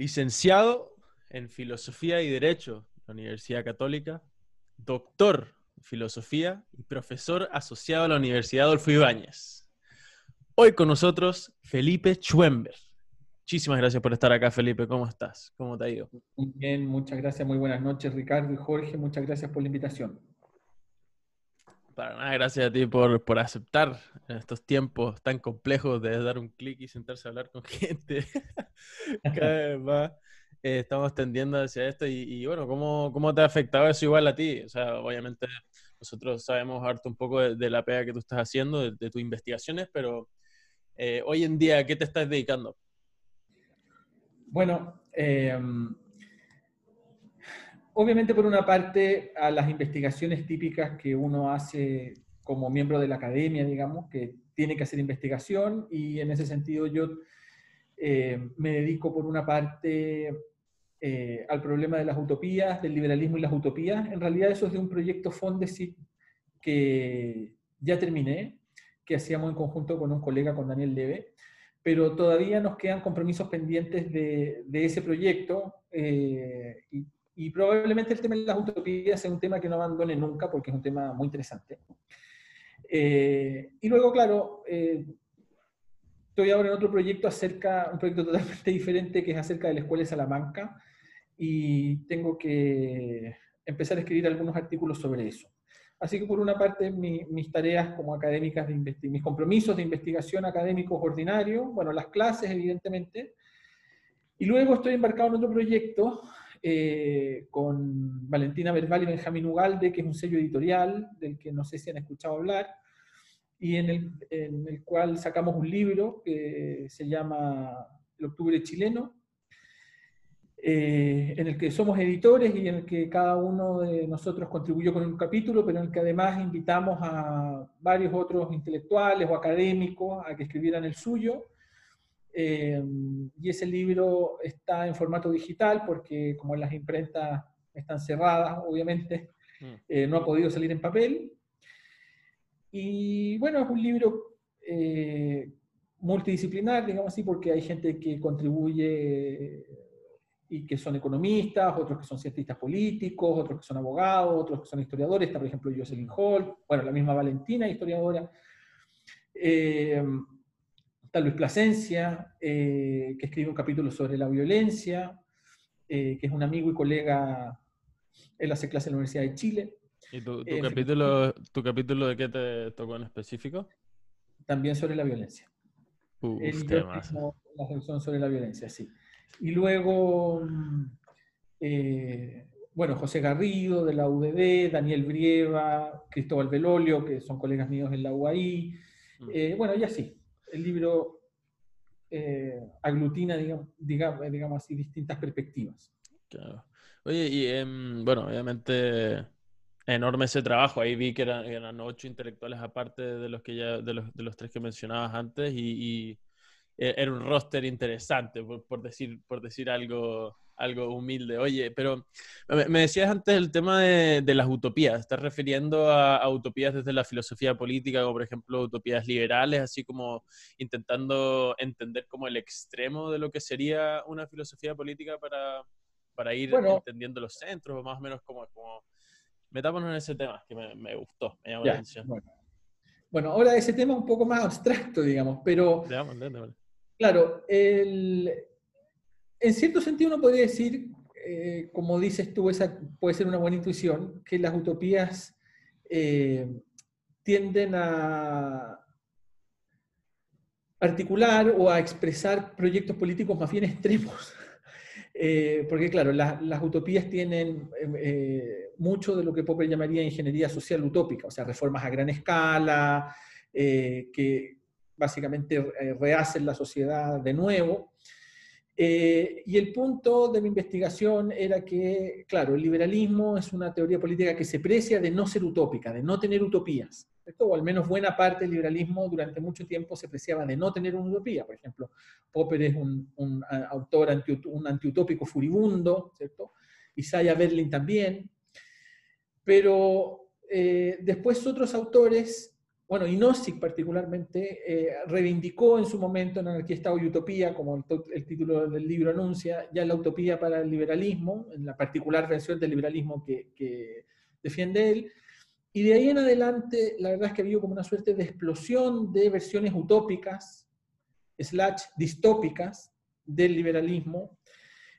licenciado en Filosofía y Derecho de la Universidad Católica, doctor en Filosofía y profesor asociado a la Universidad Adolfo Ibáñez. Hoy con nosotros Felipe Schwember. Muchísimas gracias por estar acá, Felipe. ¿Cómo estás? ¿Cómo te ha ido? Muy bien, muchas gracias. Muy buenas noches, Ricardo y Jorge. Muchas gracias por la invitación. Para nada, gracias a ti por, por aceptar en estos tiempos tan complejos de dar un clic y sentarse a hablar con gente. Cada vez más eh, estamos tendiendo hacia esto y, bueno, ¿cómo, ¿cómo, te ha afectado eso igual a ti? O sea, obviamente nosotros sabemos harto un poco de, la pega que tú estás haciendo, de, tus investigaciones, pero eh, hoy en día, ¿a qué te estás dedicando? Bueno, eh, obviamente por una parte a las investigaciones típicas que uno hace como miembro de la academia, digamos, que tiene que hacer investigación y en ese sentido yo eh, me dedico por una parte eh, al problema de las utopías, del liberalismo y las utopías. En realidad eso es de un proyecto Fondesit que ya terminé, que hacíamos en conjunto con un colega, con Daniel Leve, pero todavía nos quedan compromisos pendientes de, ese proyecto eh, y probablemente el tema de las utopías sea un tema que no abandone nunca porque es un tema muy interesante. Eh, y luego, claro, eh, estoy ahora en otro proyecto acerca, un proyecto totalmente diferente que es acerca de la Escuela de Salamanca y tengo que empezar a escribir algunos artículos sobre eso. Así que por una parte mis tareas como académicas, de mis compromisos de investigación académicos ordinarios, bueno, las clases evidentemente, y luego estoy embarcado en otro proyecto eh, con Valentina Verbal y Benjamín Ugalde, que es un sello editorial del que no sé si han escuchado hablar, y en el, en el cual sacamos un libro que se llama El Octubre Chileno, eh, en el que somos editores y en el que cada uno de nosotros contribuyó con un capítulo, pero en el que además invitamos a varios otros intelectuales o académicos a que escribieran el suyo eh, y ese libro está en formato digital porque como las imprentas están cerradas, obviamente, mm. eh, no ha podido salir en papel. Y bueno, es un libro eh, multidisciplinar, digamos así, porque hay gente que contribuye y que son economistas, otros que son cientistas políticos, otros que son abogados, otros que son historiadores. Está, por ejemplo, Jocelyn Hall, bueno, la misma Valentina, historiadora. Eh, Está Luis Plasencia, eh, que escribe un capítulo sobre la violencia, eh, que es un amigo y colega, él hace clase en la Universidad de Chile. ¿Y tu, eh, capítulo, tu capítulo de qué te tocó en específico? También sobre la violencia. Uf, La reflexión sobre la violencia, sí. Y luego, bueno, José Garrido de la UDD, Daniel Brieva, Cristóbal Belolio, que son colegas míos en la UAI. Mm. bueno, y así el libro eh, aglutina, digamos, digamos, así, distintas perspectivas. Claro. Oye, y em, bueno, obviamente enorme ese trabajo. Ahí vi que eran, ocho intelectuales aparte de los que ya, de los, de los tres que mencionabas antes, y, e, era un roster interesante, por, decir, por decir algo, algo humilde. Oye, pero me, decías antes el tema de, las utopías. ¿Estás refiriendo a, utopías desde la filosofía política, como por ejemplo utopías liberales, así como intentando entender como el extremo de lo que sería una filosofía política para, para ir entendiendo los centros, o más o menos como... como... Metámonos en ese tema, que me, gustó, me llamó la atención. Bueno. ahora ese tema es un poco más abstracto, digamos, pero... Claro, el, en cierto sentido uno podría decir, eh, como dices tú, esa puede ser una buena intuición, que las utopías eh, tienden a articular o a expresar proyectos políticos más bien extremos. Eh, porque claro, las utopías tienen mucho de lo que Popper llamaría ingeniería social utópica, o sea, reformas a gran escala, que básicamente rehacen la sociedad de nuevo. Eh, y el punto de mi investigación era que, claro, el liberalismo es una teoría política que se precia de no ser utópica, de no tener utopías. Esto, o al menos buena parte del liberalismo durante mucho tiempo se preciaba de no tener una utopía. Por ejemplo, Popper es un, autor, un antiutópico furibundo, ¿cierto? Isaiah Berlin también. Pero eh, después otros autores bueno, y particularmente, eh, reivindicó en su momento en Anarquía, Estado y Utopía, como el, título del libro anuncia, ya la utopía para el liberalismo, en la particular versión del liberalismo que, defiende él. Y de ahí en adelante, la verdad es que ha habido como una suerte de explosión de versiones utópicas, slash distópicas del liberalismo.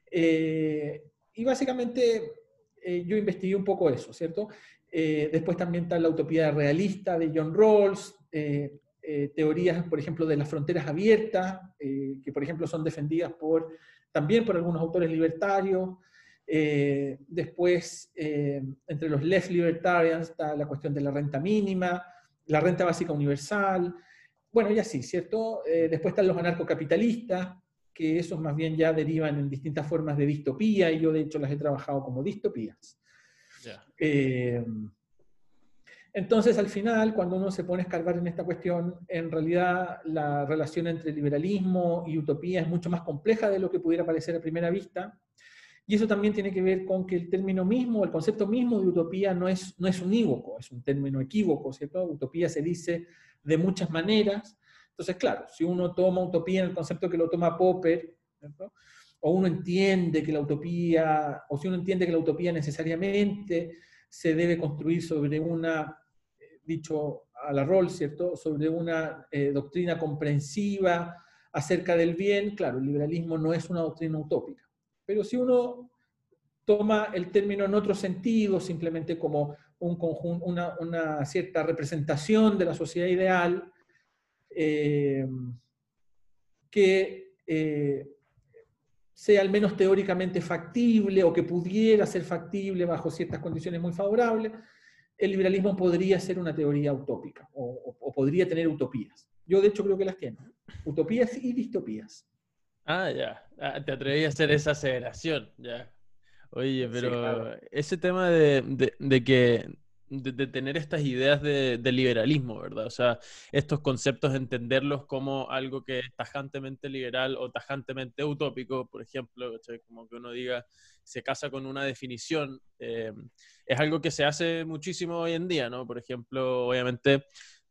Eh, y básicamente eh, yo investigué un poco eso, ¿cierto? Eh, después también está la utopía realista de John Rawls, eh, eh, teorías, por ejemplo, de las fronteras abiertas, que por ejemplo son defendidas por, también por algunos autores libertarios. después, entre los left libertarians está la cuestión de la renta mínima, la renta básica universal, bueno, y así, ¿cierto? después están los anarcocapitalistas, que esos más bien ya derivan en distintas formas de distopía, y yo de hecho las he trabajado como distopías. Eh, entonces, al final, cuando uno se pone a escarbar en esta cuestión, en realidad la relación entre liberalismo y utopía es mucho más compleja de lo que pudiera parecer a primera vista. Y eso también tiene que ver con que el término mismo, el concepto mismo de utopía no es, no es unívoco, es un término equívoco, ¿cierto? Utopía se dice de muchas maneras. Entonces, claro, si uno toma utopía en el concepto que lo toma Popper, ¿cierto? O uno entiende que la utopía, o si uno entiende que la utopía necesariamente se debe construir sobre una, eh, dicho a la rol, ¿cierto?, sobre una eh, doctrina comprensiva acerca del bien, claro, el liberalismo no es una doctrina utópica. Pero si uno toma el término en otro sentido, simplemente como un una, una, cierta representación de la sociedad ideal, eh, que sea al menos teóricamente factible o que pudiera ser factible bajo ciertas condiciones muy favorables, el liberalismo podría ser una teoría utópica o, podría tener utopías. Yo de hecho creo que las tiene. Utopías y distopías. Ah, ya. Ah, te atreví a hacer esa aceleración, ya. Oye, pero ese tema de, de, que de, tener estas ideas de, liberalismo, ¿verdad? O sea, estos conceptos, entenderlos como algo que es tajantemente liberal o tajantemente utópico, por ejemplo, como que uno diga, se casa con una definición, eh, es algo que se hace muchísimo hoy en día, ¿no? Por ejemplo, obviamente,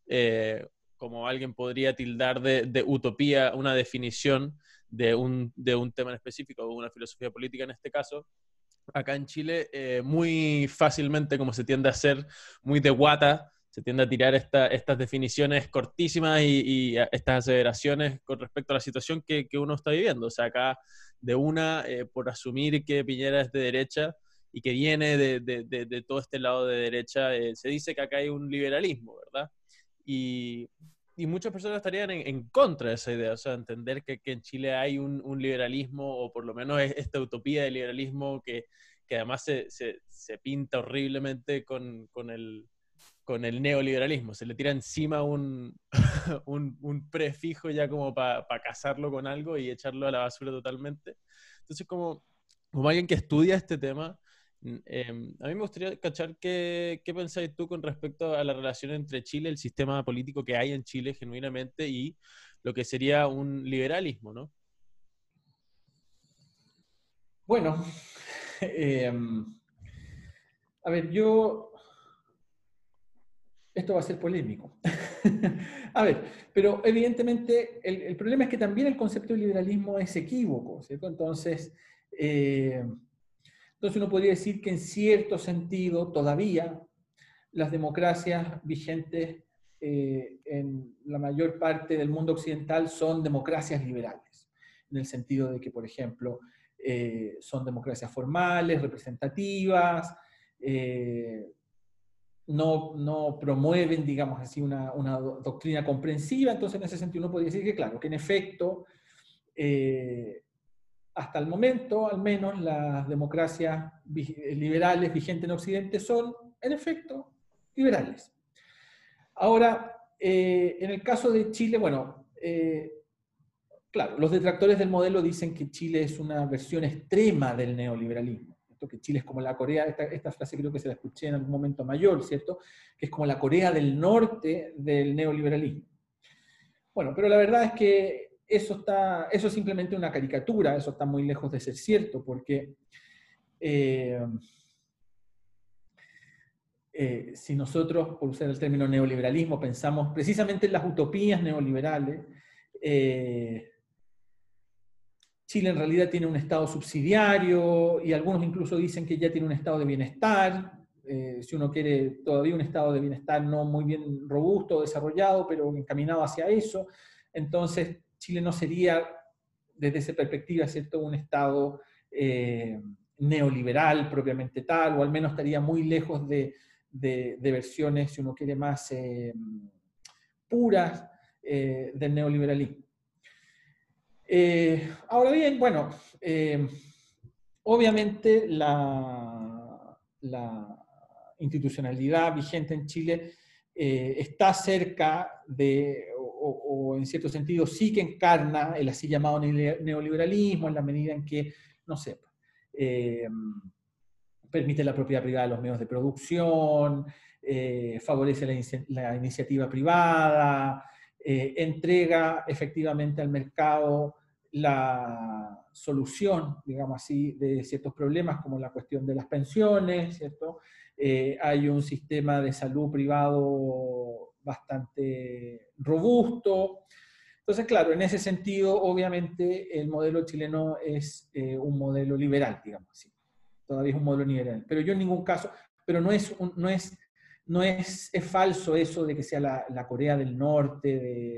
eh, como alguien podría tildar de, utopía una definición de un, de un tema en específico, o una filosofía política en este caso, acá en Chile eh, muy fácilmente, como se tiende a hacer, muy de guata, se tiende a tirar estas definiciones cortísimas y, estas aseveraciones con respecto a la situación que, uno está viviendo. O sea, acá de una, eh, por asumir que Piñera es de derecha y que viene de, todo este lado de derecha, eh, se dice que acá hay un liberalismo, ¿verdad? Y, muchas personas estarían en, contra de esa idea, o sea, entender que, en Chile hay un, liberalismo, o por lo menos esta utopía de liberalismo que, que además se, se, pinta horriblemente con, con, el, con el neoliberalismo. Se le tira encima un, un, prefijo ya como para casarlo con algo y echarlo a la basura totalmente. Entonces, como, como alguien que estudia este tema, em, a mí me gustaría cachar qué, qué pensáis tú con respecto a la relación entre Chile, el sistema político que hay en Chile genuinamente y lo que sería un liberalismo, ¿no? Bueno, Em, a ver, yo... Esto va a ser polémico. a ver, pero evidentemente el, problema es que también el concepto de liberalismo es equívoco, ¿cierto? Entonces, eh, entonces uno podría decir que en cierto sentido todavía las democracias vigentes eh, en la mayor parte del mundo occidental son democracias liberales, en el sentido de que, por ejemplo, eh, son democracias formales, representativas, eh, no, promueven, digamos así, una, doctrina comprensiva. Entonces, en ese sentido, uno podría decir que, claro, que en efecto, hasta el momento, al menos, las democracias liberales vigentes en Occidente son, en efecto, liberales. Ahora, en el caso de Chile, bueno, Claro, los detractores del modelo dicen que Chile es una versión extrema del neoliberalismo. Esto que Chile es como la Corea, esta, frase creo que se la escuché en algún momento mayor, ¿cierto? Que es como la Corea del norte del neoliberalismo. Bueno, pero la verdad es que eso, está, eso es simplemente una caricatura, eso está muy lejos de ser cierto, porque eh, eh, si nosotros, por usar el término neoliberalismo, pensamos precisamente en las utopías neoliberales, eh, Chile en realidad tiene un estado subsidiario y algunos incluso dicen que ya tiene un estado de bienestar, si uno quiere todavía un estado de bienestar no muy bien robusto, desarrollado, pero encaminado hacia eso. Entonces, Chile no sería, desde esa perspectiva, ¿cierto? un estado neoliberal propiamente tal, o al menos estaría muy lejos de, versiones, si uno quiere, más eh, puras eh, del neoliberalismo. Eh, ahora bien, bueno, obviamente la, institucionalidad vigente en Chile está cerca de, o, en cierto sentido sí que encarna el así llamado neoliberalismo en la medida en que, no sé, permite la propiedad privada de los medios de producción, eh, favorece la, iniciativa privada, eh, entrega efectivamente al mercado la solución, digamos así, de ciertos problemas como la cuestión de las pensiones, ¿cierto? Eh, hay un sistema de salud privado bastante robusto. Entonces, claro, en ese sentido, obviamente, el modelo chileno es un modelo liberal, digamos así todavía es un modelo liberal. Pero yo en ningún caso, pero no es, no es, no es, es falso eso de que sea la, Corea del Norte,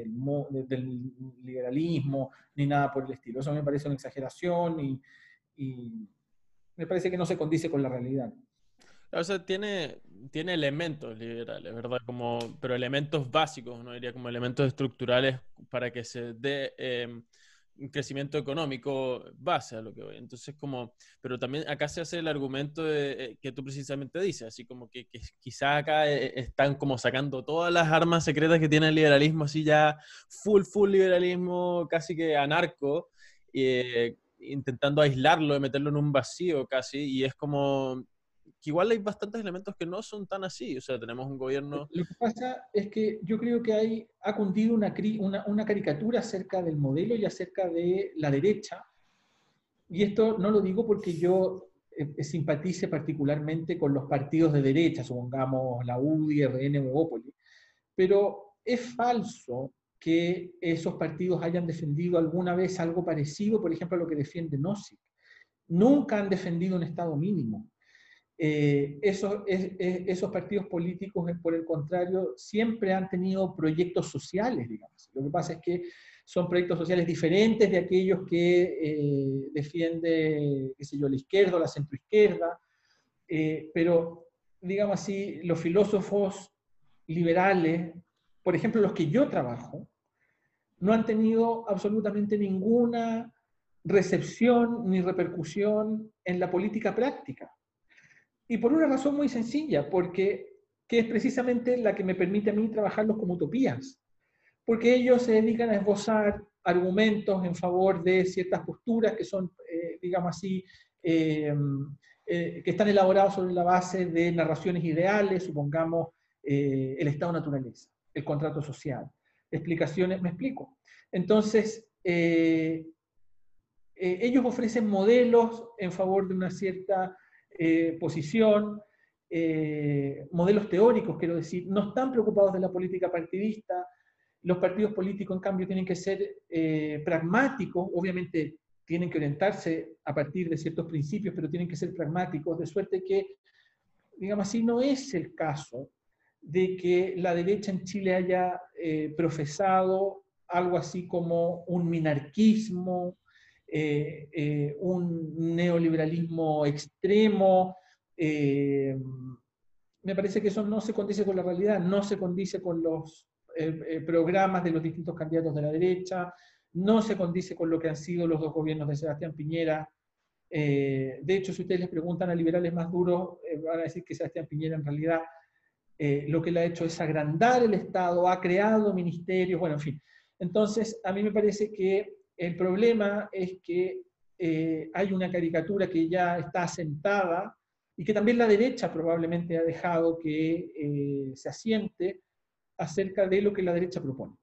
del, liberalismo, ni nada por el estilo. Eso me parece una exageración y, me parece que no se condice con la realidad. O sea, tiene, tiene elementos liberales, ¿verdad? Como, pero elementos básicos, no diría como elementos estructurales para que se dé eh, un crecimiento económico base a lo que voy. Entonces, como, pero también acá se hace el argumento de, eh, que tú precisamente dices, así como que, que quizás acá eh, están como sacando todas las armas secretas que tiene el liberalismo, así ya full, full liberalismo, casi que anarco, eh, intentando aislarlo, y meterlo en un vacío casi, y es como, que igual hay bastantes elementos que no son tan así. O sea, tenemos un gobierno... Lo que pasa es que yo creo que hay, ha cundido una, una, una caricatura acerca del modelo y acerca de la derecha. Y esto no lo digo porque yo eh, eh, simpatice particularmente con los partidos de derecha, supongamos la UDI, RN o pero es falso que esos partidos hayan defendido alguna vez algo parecido, por ejemplo, a lo que defiende Nozick. Nunca han defendido un Estado mínimo. Eh, esos, esos partidos políticos, por el contrario, siempre han tenido proyectos sociales, digamos. Lo que pasa es que son proyectos sociales diferentes de aquellos que eh, defiende, qué sé yo, la izquierda o la centroizquierda, eh, pero, digamos así, los filósofos liberales, por ejemplo, los que yo trabajo, no han tenido absolutamente ninguna recepción ni repercusión en la política práctica. Y por una razón muy sencilla, porque que es precisamente la que me permite a mí trabajarlos como utopías. Porque ellos se dedican a esbozar argumentos en favor de ciertas posturas que son, eh, digamos así, eh, eh, que están elaborados sobre la base de narraciones ideales, supongamos el estado naturaleza, el contrato social, explicaciones, me explico. Entonces, ellos ofrecen modelos en favor de una cierta eh, posición, eh, modelos teóricos, quiero decir, no están preocupados de la política partidista. Los partidos políticos, en cambio, tienen que ser eh, pragmáticos, obviamente tienen que orientarse a partir de ciertos principios, pero tienen que ser pragmáticos, de suerte que, digamos así, no es el caso de que la derecha en Chile haya profesado algo así como un minarquismo, eh, eh, un neoliberalismo extremo. Eh, me parece que eso no se condice con la realidad, no se condice con los programas de los distintos candidatos de la derecha, no se condice con lo que han sido los dos gobiernos de Sebastián Piñera. de hecho, si ustedes les preguntan a liberales más duros, van a decir que Sebastián Piñera en realidad lo que le ha hecho es agrandar el Estado, ha creado ministerios, bueno, en fin. Entonces, a mí me parece que el problema es que eh, hay una caricatura que ya está asentada y que también la derecha probablemente ha dejado que eh, se asiente acerca de lo que la derecha propone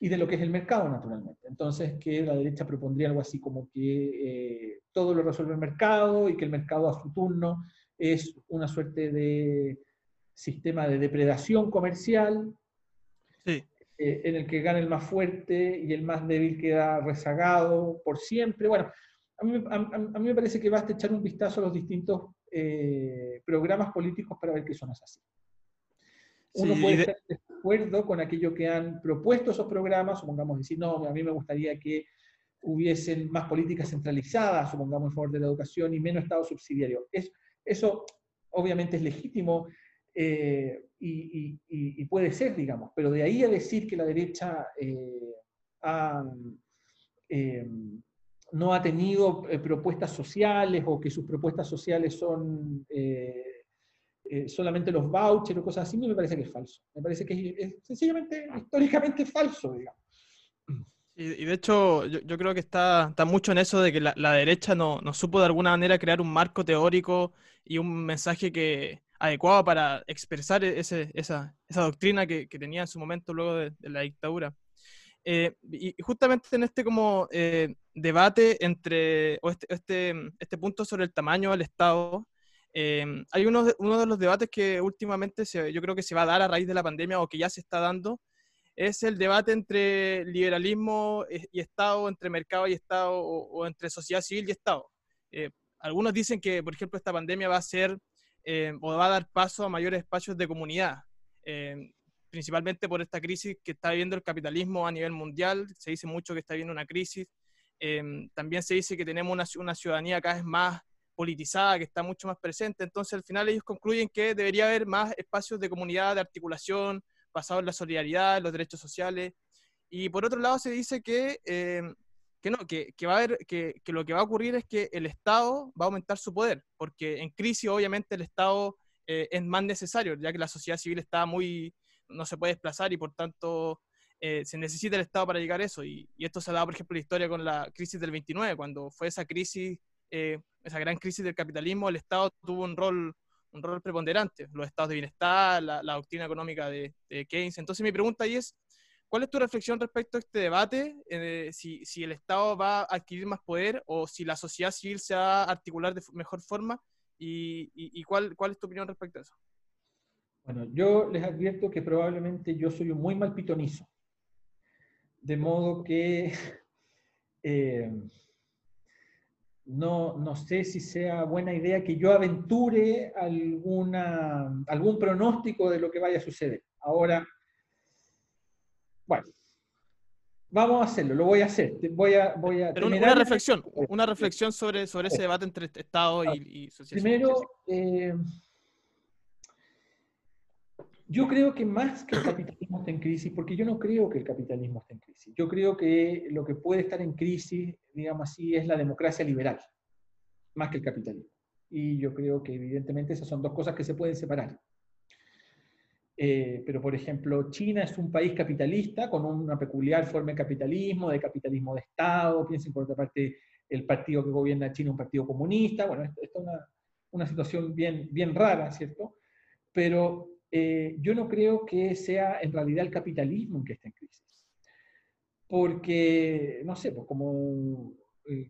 y de lo que es el mercado, naturalmente. Entonces, que la derecha propondría algo así como que eh, todo lo resuelve el mercado y que el mercado a su turno es una suerte de sistema de depredación comercial. Eh, en el que gana el más fuerte y el más débil queda rezagado por siempre. Bueno, a mí, me parece que basta echar un vistazo a los distintos eh, programas políticos para ver que es así. Uno puede estar de acuerdo con aquello que han propuesto esos programas, supongamos decir, no, a mí me gustaría que hubiesen más políticas centralizadas, supongamos en favor de la educación, y menos Estado subsidiario. Es, eso obviamente es legítimo eh, y, puede ser, digamos, pero de ahí a decir que la derecha eh, eh, no ha tenido propuestas sociales o que sus propuestas sociales son solamente los vouchers o cosas así, me parece que es falso. Me parece que es, sencillamente, históricamente falso, digamos. Y, de hecho, yo, creo que está, está, mucho en eso de que la, derecha no, no, supo de alguna manera crear un marco teórico y un mensaje que, adecuado para expresar ese, esa, esa, doctrina que, que, tenía en su momento luego de, la dictadura. Eh, y justamente en este como eh, debate entre, o este, este, este, punto sobre el tamaño del Estado, eh, hay uno de, uno de los debates que últimamente se, yo creo que se va a dar a raíz de la pandemia o que ya se está dando, es el debate entre liberalismo y Estado, entre mercado y Estado, o, o entre sociedad civil y Estado. algunos dicen que, por ejemplo, esta pandemia va a ser eh, o va a dar paso a mayores espacios de comunidad, eh, principalmente por esta crisis que está viviendo el capitalismo a nivel mundial. Se dice mucho que está viviendo una crisis. Eh, también se dice que tenemos una, una, ciudadanía cada vez más politizada, que está mucho más presente. Entonces, al final ellos concluyen que debería haber más espacios de comunidad, de articulación, basados en la solidaridad, en los derechos sociales. Y por otro lado, se dice que que no, que, va a haber, que, lo que va a ocurrir es que el Estado va a aumentar su poder, porque en crisis obviamente el Estado eh, es más necesario, ya que la sociedad civil está muy, no se puede desplazar y por tanto eh, se necesita el Estado para llegar a eso. Y, esto se ha dado, por ejemplo, la historia con la crisis del 29, cuando fue esa crisis, eh, esa gran crisis del capitalismo, el Estado tuvo un rol un rol preponderante, los estados de bienestar, la, doctrina económica de, de Keynes. Entonces mi pregunta ahí es, ¿Cuál es tu reflexión respecto a este debate? Eh, si, si, el Estado va a adquirir más poder o si la sociedad civil se va a articular de mejor forma. ¿Y, y, cuál, cuál, es tu opinión respecto a eso? Bueno, yo les advierto que probablemente yo soy un muy mal pitonizo. De modo que eh, no, no, sé si sea buena idea que yo aventure alguna, algún pronóstico de lo que vaya a suceder. Ahora, bueno, vamos a hacerlo, lo voy a hacer. Voy a, voy a Pero una reflexión, una reflexión sobre, sobre ese debate entre Estado y, y sociedad. Primero, eh, yo creo que más que el capitalismo esté en crisis, porque yo no creo que el capitalismo esté en crisis, yo creo que lo que puede estar en crisis, digamos así, es la democracia liberal, más que el capitalismo. Y yo creo que evidentemente esas son dos cosas que se pueden separar. Eh, pero, por ejemplo, China es un país capitalista con una peculiar forma de capitalismo, de capitalismo de Estado. Piensen, por otra parte, el partido que gobierna China es un partido comunista. Bueno, esto, es una, una, situación bien, bien rara, ¿cierto? Pero eh, yo no creo que sea en realidad el capitalismo en que está en crisis. Porque, no sé, pues como, eh,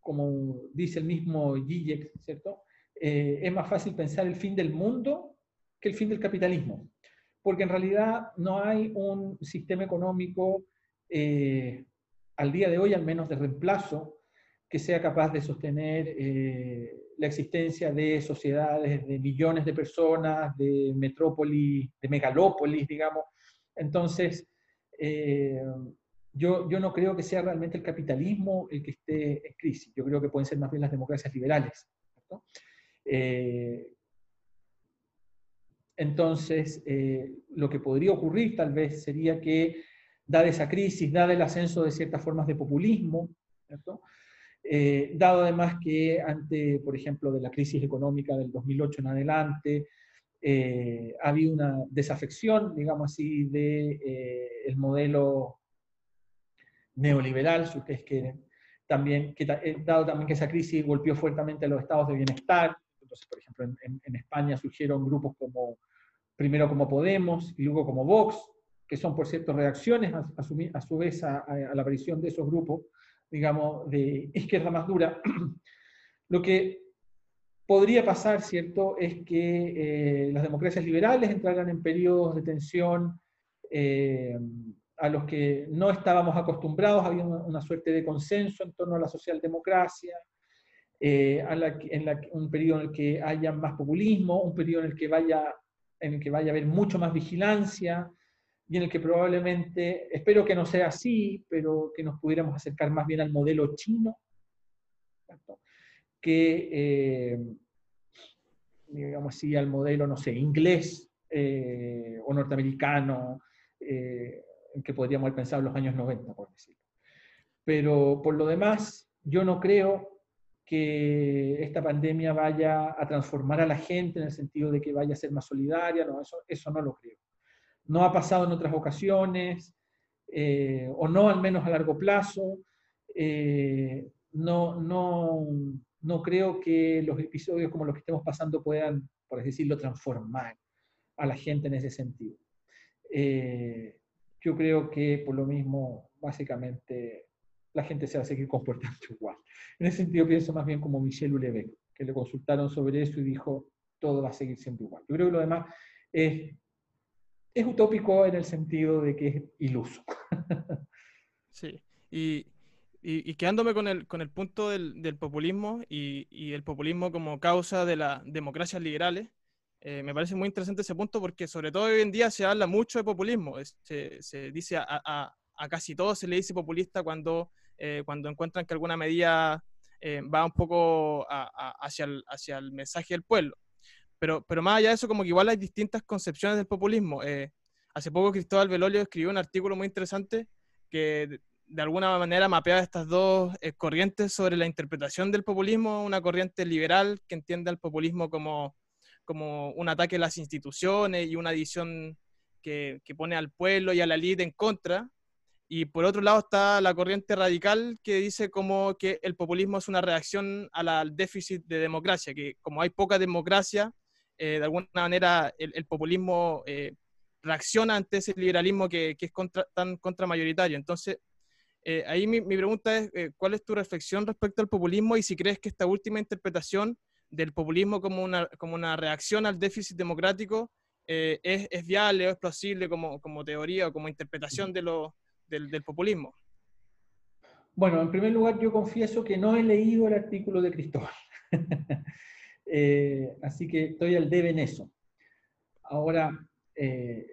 como dice el mismo Zizek, ¿cierto? es más fácil pensar el fin del mundo que el fin del capitalismo porque en realidad no hay un sistema económico eh, al día de hoy, al menos de reemplazo, que sea capaz de sostener eh, la existencia de sociedades de millones de personas, de metrópolis, de megalópolis, digamos. Entonces, eh, yo, yo no creo que sea realmente el capitalismo el que esté en crisis. Yo creo que pueden ser más bien las democracias liberales. Entonces, eh, lo que podría ocurrir tal vez sería que, dada esa crisis, dada el ascenso de ciertas formas de populismo, eh, dado además que ante, por ejemplo, de la crisis económica del 2008 en adelante, eh, ha habido una desafección, digamos así, del de, el modelo neoliberal, si también, que, dado también que esa crisis golpeó fuertemente a los estados de bienestar, entonces, por ejemplo, en, España surgieron grupos como, primero como Podemos y luego como Vox, que son, por cierto, reacciones a, su, vez a, la aparición de esos grupos, digamos, de izquierda más dura. Lo que podría pasar, ¿cierto?, es que las democracias liberales entraran en periodos de tensión a los que no estábamos acostumbrados, había una, suerte de consenso en torno a la socialdemocracia, eh, en un periodo en el que haya más populismo, un periodo en el que vaya, en el que vaya a haber mucho más vigilancia, y en el que probablemente, espero que no sea así, pero que nos pudiéramos acercar más bien al modelo chino, que, eh, digamos así, al modelo, no sé, inglés eh, o norteamericano, en que podríamos haber pensado en los años 90, por decirlo. Pero por lo demás, yo no creo que esta pandemia vaya a transformar a la gente en el sentido de que vaya a ser más solidaria, no, eso, eso no lo creo. No ha pasado en otras ocasiones, eh, o no al menos a largo plazo. Eh, no, no, no creo que los episodios como los que estemos pasando puedan, por así decirlo, transformar a la gente en ese sentido. Eh, yo creo que por lo mismo, básicamente, la gente se va a seguir comportando igual. En ese sentido pienso más bien como Michel Houellebecq, que le consultaron sobre eso y dijo, todo va a seguir siendo igual. Yo creo que lo demás es, es utópico en el sentido de que es iluso. Sí, y, y, quedándome con el, con el punto del, del populismo y, y, el populismo como causa de las democracias liberales, eh, me parece muy interesante ese punto porque sobre todo hoy en día se habla mucho de populismo. Se, se dice a, a, a, casi todo se le dice populista cuando, eh, cuando encuentran que alguna medida eh, va un poco hacia, el, hacia el mensaje del pueblo. Pero, pero más allá de eso, como que igual hay distintas concepciones del populismo. hace poco Cristóbal Velolio escribió un artículo muy interesante que de, alguna manera mapeaba estas dos corrientes sobre la interpretación del populismo, una corriente liberal que entiende al populismo como como un ataque a las instituciones y una división que, que pone al pueblo y a la élite en contra. Y por otro lado está la corriente radical que dice como que el populismo es una reacción al déficit de democracia, que como hay poca democracia, eh, de alguna manera el, populismo eh, reacciona ante ese liberalismo que, que es contra, tan contramayoritario. Entonces, eh, ahí mi, mi, pregunta es, ¿cuál es tu reflexión respecto al populismo y si crees que esta última interpretación del populismo como una, como una reacción al déficit democrático eh, es, es, viable o es plausible como, como teoría o como interpretación de lo, del, populismo? Bueno, en primer lugar yo confieso que no he leído el artículo de Cristóbal, eh, así que estoy al debe en eso. Ahora, eh,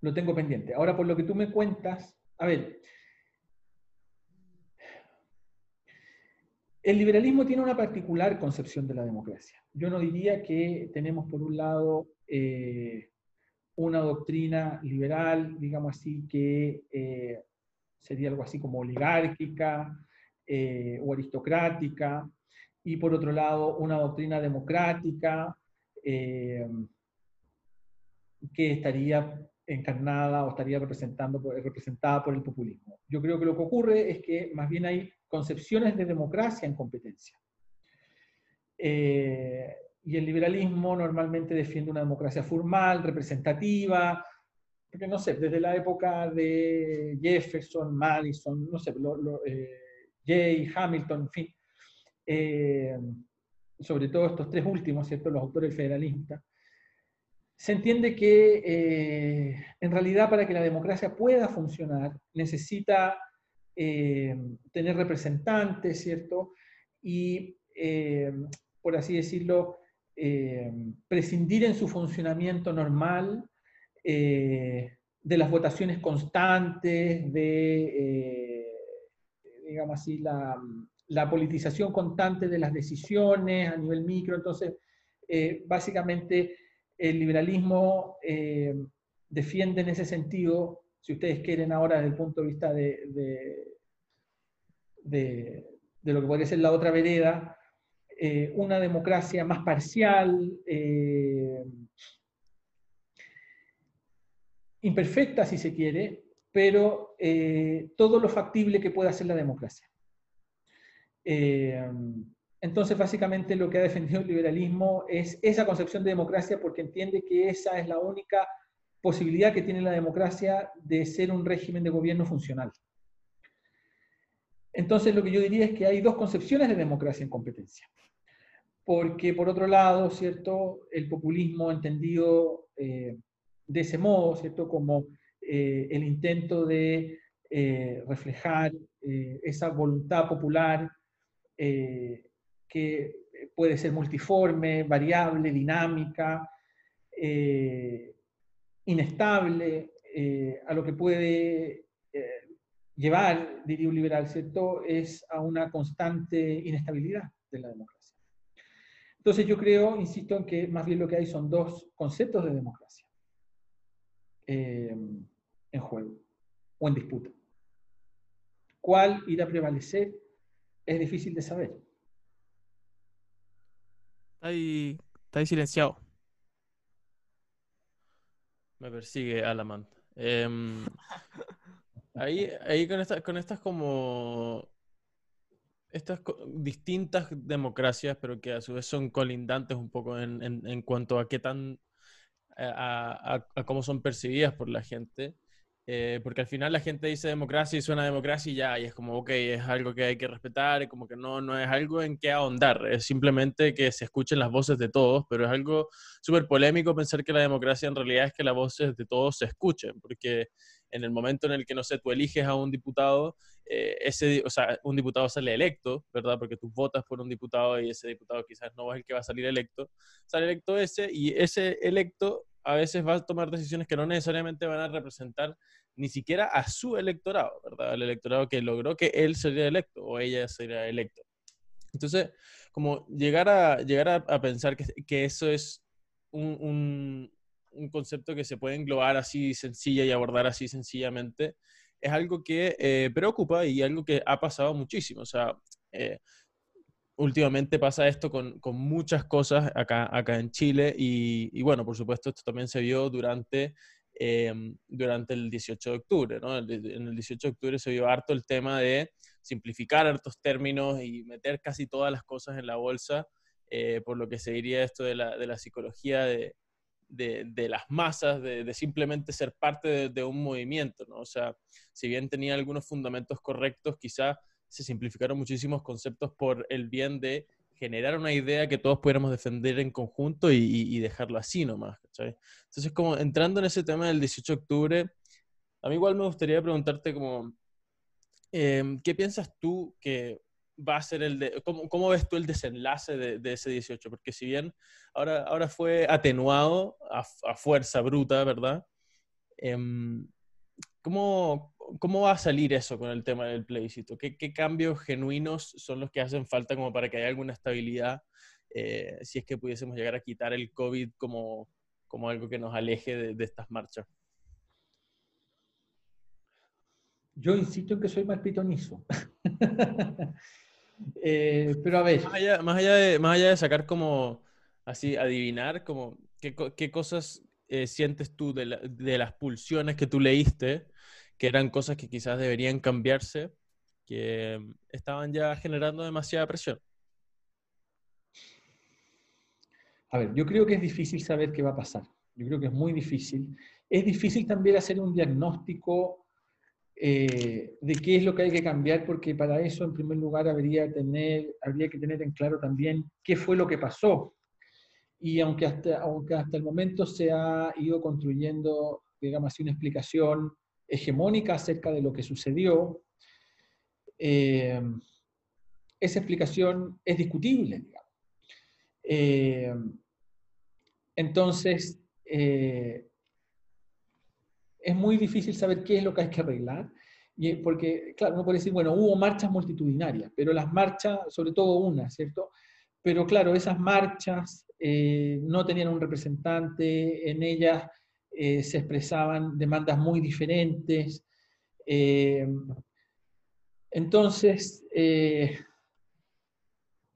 lo tengo pendiente. Ahora, por lo que tú me cuentas, a ver, El liberalismo tiene una particular concepción de la democracia. Yo no diría que tenemos por un lado eh, una doctrina liberal, digamos así, que eh, sería algo así como oligárquica eh, o aristocrática, y por otro lado una doctrina democrática que estaría encarnada o estaría representando, representada por el populismo. Yo creo que lo que ocurre es que más bien hay concepciones de democracia en competencia. Eh, y el liberalismo normalmente defiende una democracia formal, representativa, porque no sé, desde la época de Jefferson, Madison, no sé, eh, Jay, Hamilton, en fin, eh, sobre todo estos tres últimos, ¿cierto? Los autores federalistas, se entiende que en realidad para que la democracia pueda funcionar necesita eh, tener representantes, ¿cierto? Y, eh, por así decirlo, eh, prescindir en su funcionamiento normal de las votaciones constantes, de, digamos así, la, politización constante de las decisiones a nivel micro. Entonces, básicamente, el liberalismo defiende en ese sentido si ustedes quieren ahora desde el punto de vista de, de, lo que podría ser la otra vereda, eh, una democracia más parcial, eh, imperfecta si se quiere, pero eh, todo lo factible que pueda hacer la democracia. entonces, básicamente lo que ha defendido el liberalismo es esa concepción de democracia porque entiende que esa es la única posibilidad que tiene la democracia de ser un régimen de gobierno funcional. Entonces, lo que yo diría es que hay dos concepciones de democracia en competencia. Porque por otro lado, ¿cierto? El populismo entendido de ese modo, ¿cierto? Como el intento de reflejar esa voluntad popular que puede ser multiforme, variable, dinámica, eh, inestable, eh, a lo que puede eh, llevar, diría un liberal, ¿cierto?, es a una constante inestabilidad de la democracia. Entonces yo creo, insisto, en que más bien lo que hay son dos conceptos de democracia en juego o en disputa. ¿Cuál irá a prevalecer? Es difícil de saber. Está ahí, está ahí silenciado. Me persigue Alamant. Em, ahí, ahí con, estas con estas como estas distintas democracias, pero que a su vez son colindantes un poco en, en, cuanto a qué tan a, cómo son percibidas por la gente. Eh, porque al final la gente dice democracia y suena democracia y ya, y es como, ok, es algo que hay que respetar, y como que no, no es algo en que ahondar, es simplemente que se escuchen las voces de todos, pero es algo súper polémico pensar que la democracia en realidad es que las voces de todos se escuchen, porque en el momento en el que, no sé, tú eliges a un diputado, eh, ese, o sea, un diputado sale electo, ¿verdad? Porque tú votas por un diputado y ese diputado quizás no es el que va a salir electo, sale electo ese y ese electo a veces va a tomar decisiones que no necesariamente van a representar ni siquiera a su electorado, ¿verdad? El electorado que logró que él sería electo o ella sería electo. Entonces, como llegar a, llegar a, pensar que, que, eso es un, un, concepto que se puede englobar así sencilla y abordar así sencillamente, es algo que eh, preocupa y algo que ha pasado muchísimo. O sea, eh, últimamente pasa esto con, con, muchas cosas acá, acá en Chile y, y, bueno, por supuesto, esto también se vio durante Em, durante el 18 de octubre. ¿no? En el 18 de octubre se vio harto el tema de simplificar hartos términos y meter casi todas las cosas en la bolsa, eh, por lo que se diría esto de la, de la psicología de, de, de, las masas, de, simplemente ser parte de, un movimiento. ¿no? O sea, si bien tenía algunos fundamentos correctos, quizá se simplificaron muchísimos conceptos por el bien de generar una idea que todos pudiéramos defender en conjunto y, dejarlo así nomás, ¿cachai? Entonces, como entrando en ese tema del 18 de octubre, a mí igual me gustaría preguntarte como, em, ¿qué piensas tú que va a ser el de, cómo, ves tú el desenlace de, ese 18? Porque si bien ahora, ahora fue atenuado a, fuerza bruta, ¿verdad? Em, ¿cómo, ¿Cómo va a salir eso con el tema del plebiscito? ¿Qué, cambios genuinos son los que hacen falta como para que haya alguna estabilidad? Eh, si es que pudiésemos llegar a quitar el COVID como, como algo que nos aleje de, estas marchas. Yo insisto en que soy más pitonizo. Eh, pero a ver. Más allá, más allá, de, más allá de sacar como, así, adivinar, como, ¿qué, qué cosas eh, sientes tú de, de, las pulsiones que tú leíste que eran cosas que quizás deberían cambiarse, que estaban ya generando demasiada presión. A ver, yo creo que es difícil saber qué va a pasar. Yo creo que es muy difícil. Es difícil también hacer un diagnóstico eh, de qué es lo que hay que cambiar, porque para eso, en primer lugar, habría, tener, habría que tener en claro también qué fue lo que pasó. Y aunque hasta, aunque hasta el momento se ha ido construyendo, digamos así, una explicación hegemónica acerca de lo que sucedió, eh, esa explicación es discutible. Eh, entonces, eh, es muy difícil saber qué es lo que hay que arreglar, y, porque, claro, uno puede decir, bueno, hubo marchas multitudinarias, pero las marchas, sobre todo una, ¿cierto? Pero claro, esas marchas no tenían un representante, en ellas eh, se expresaban demandas muy diferentes. Eh, entonces, eh,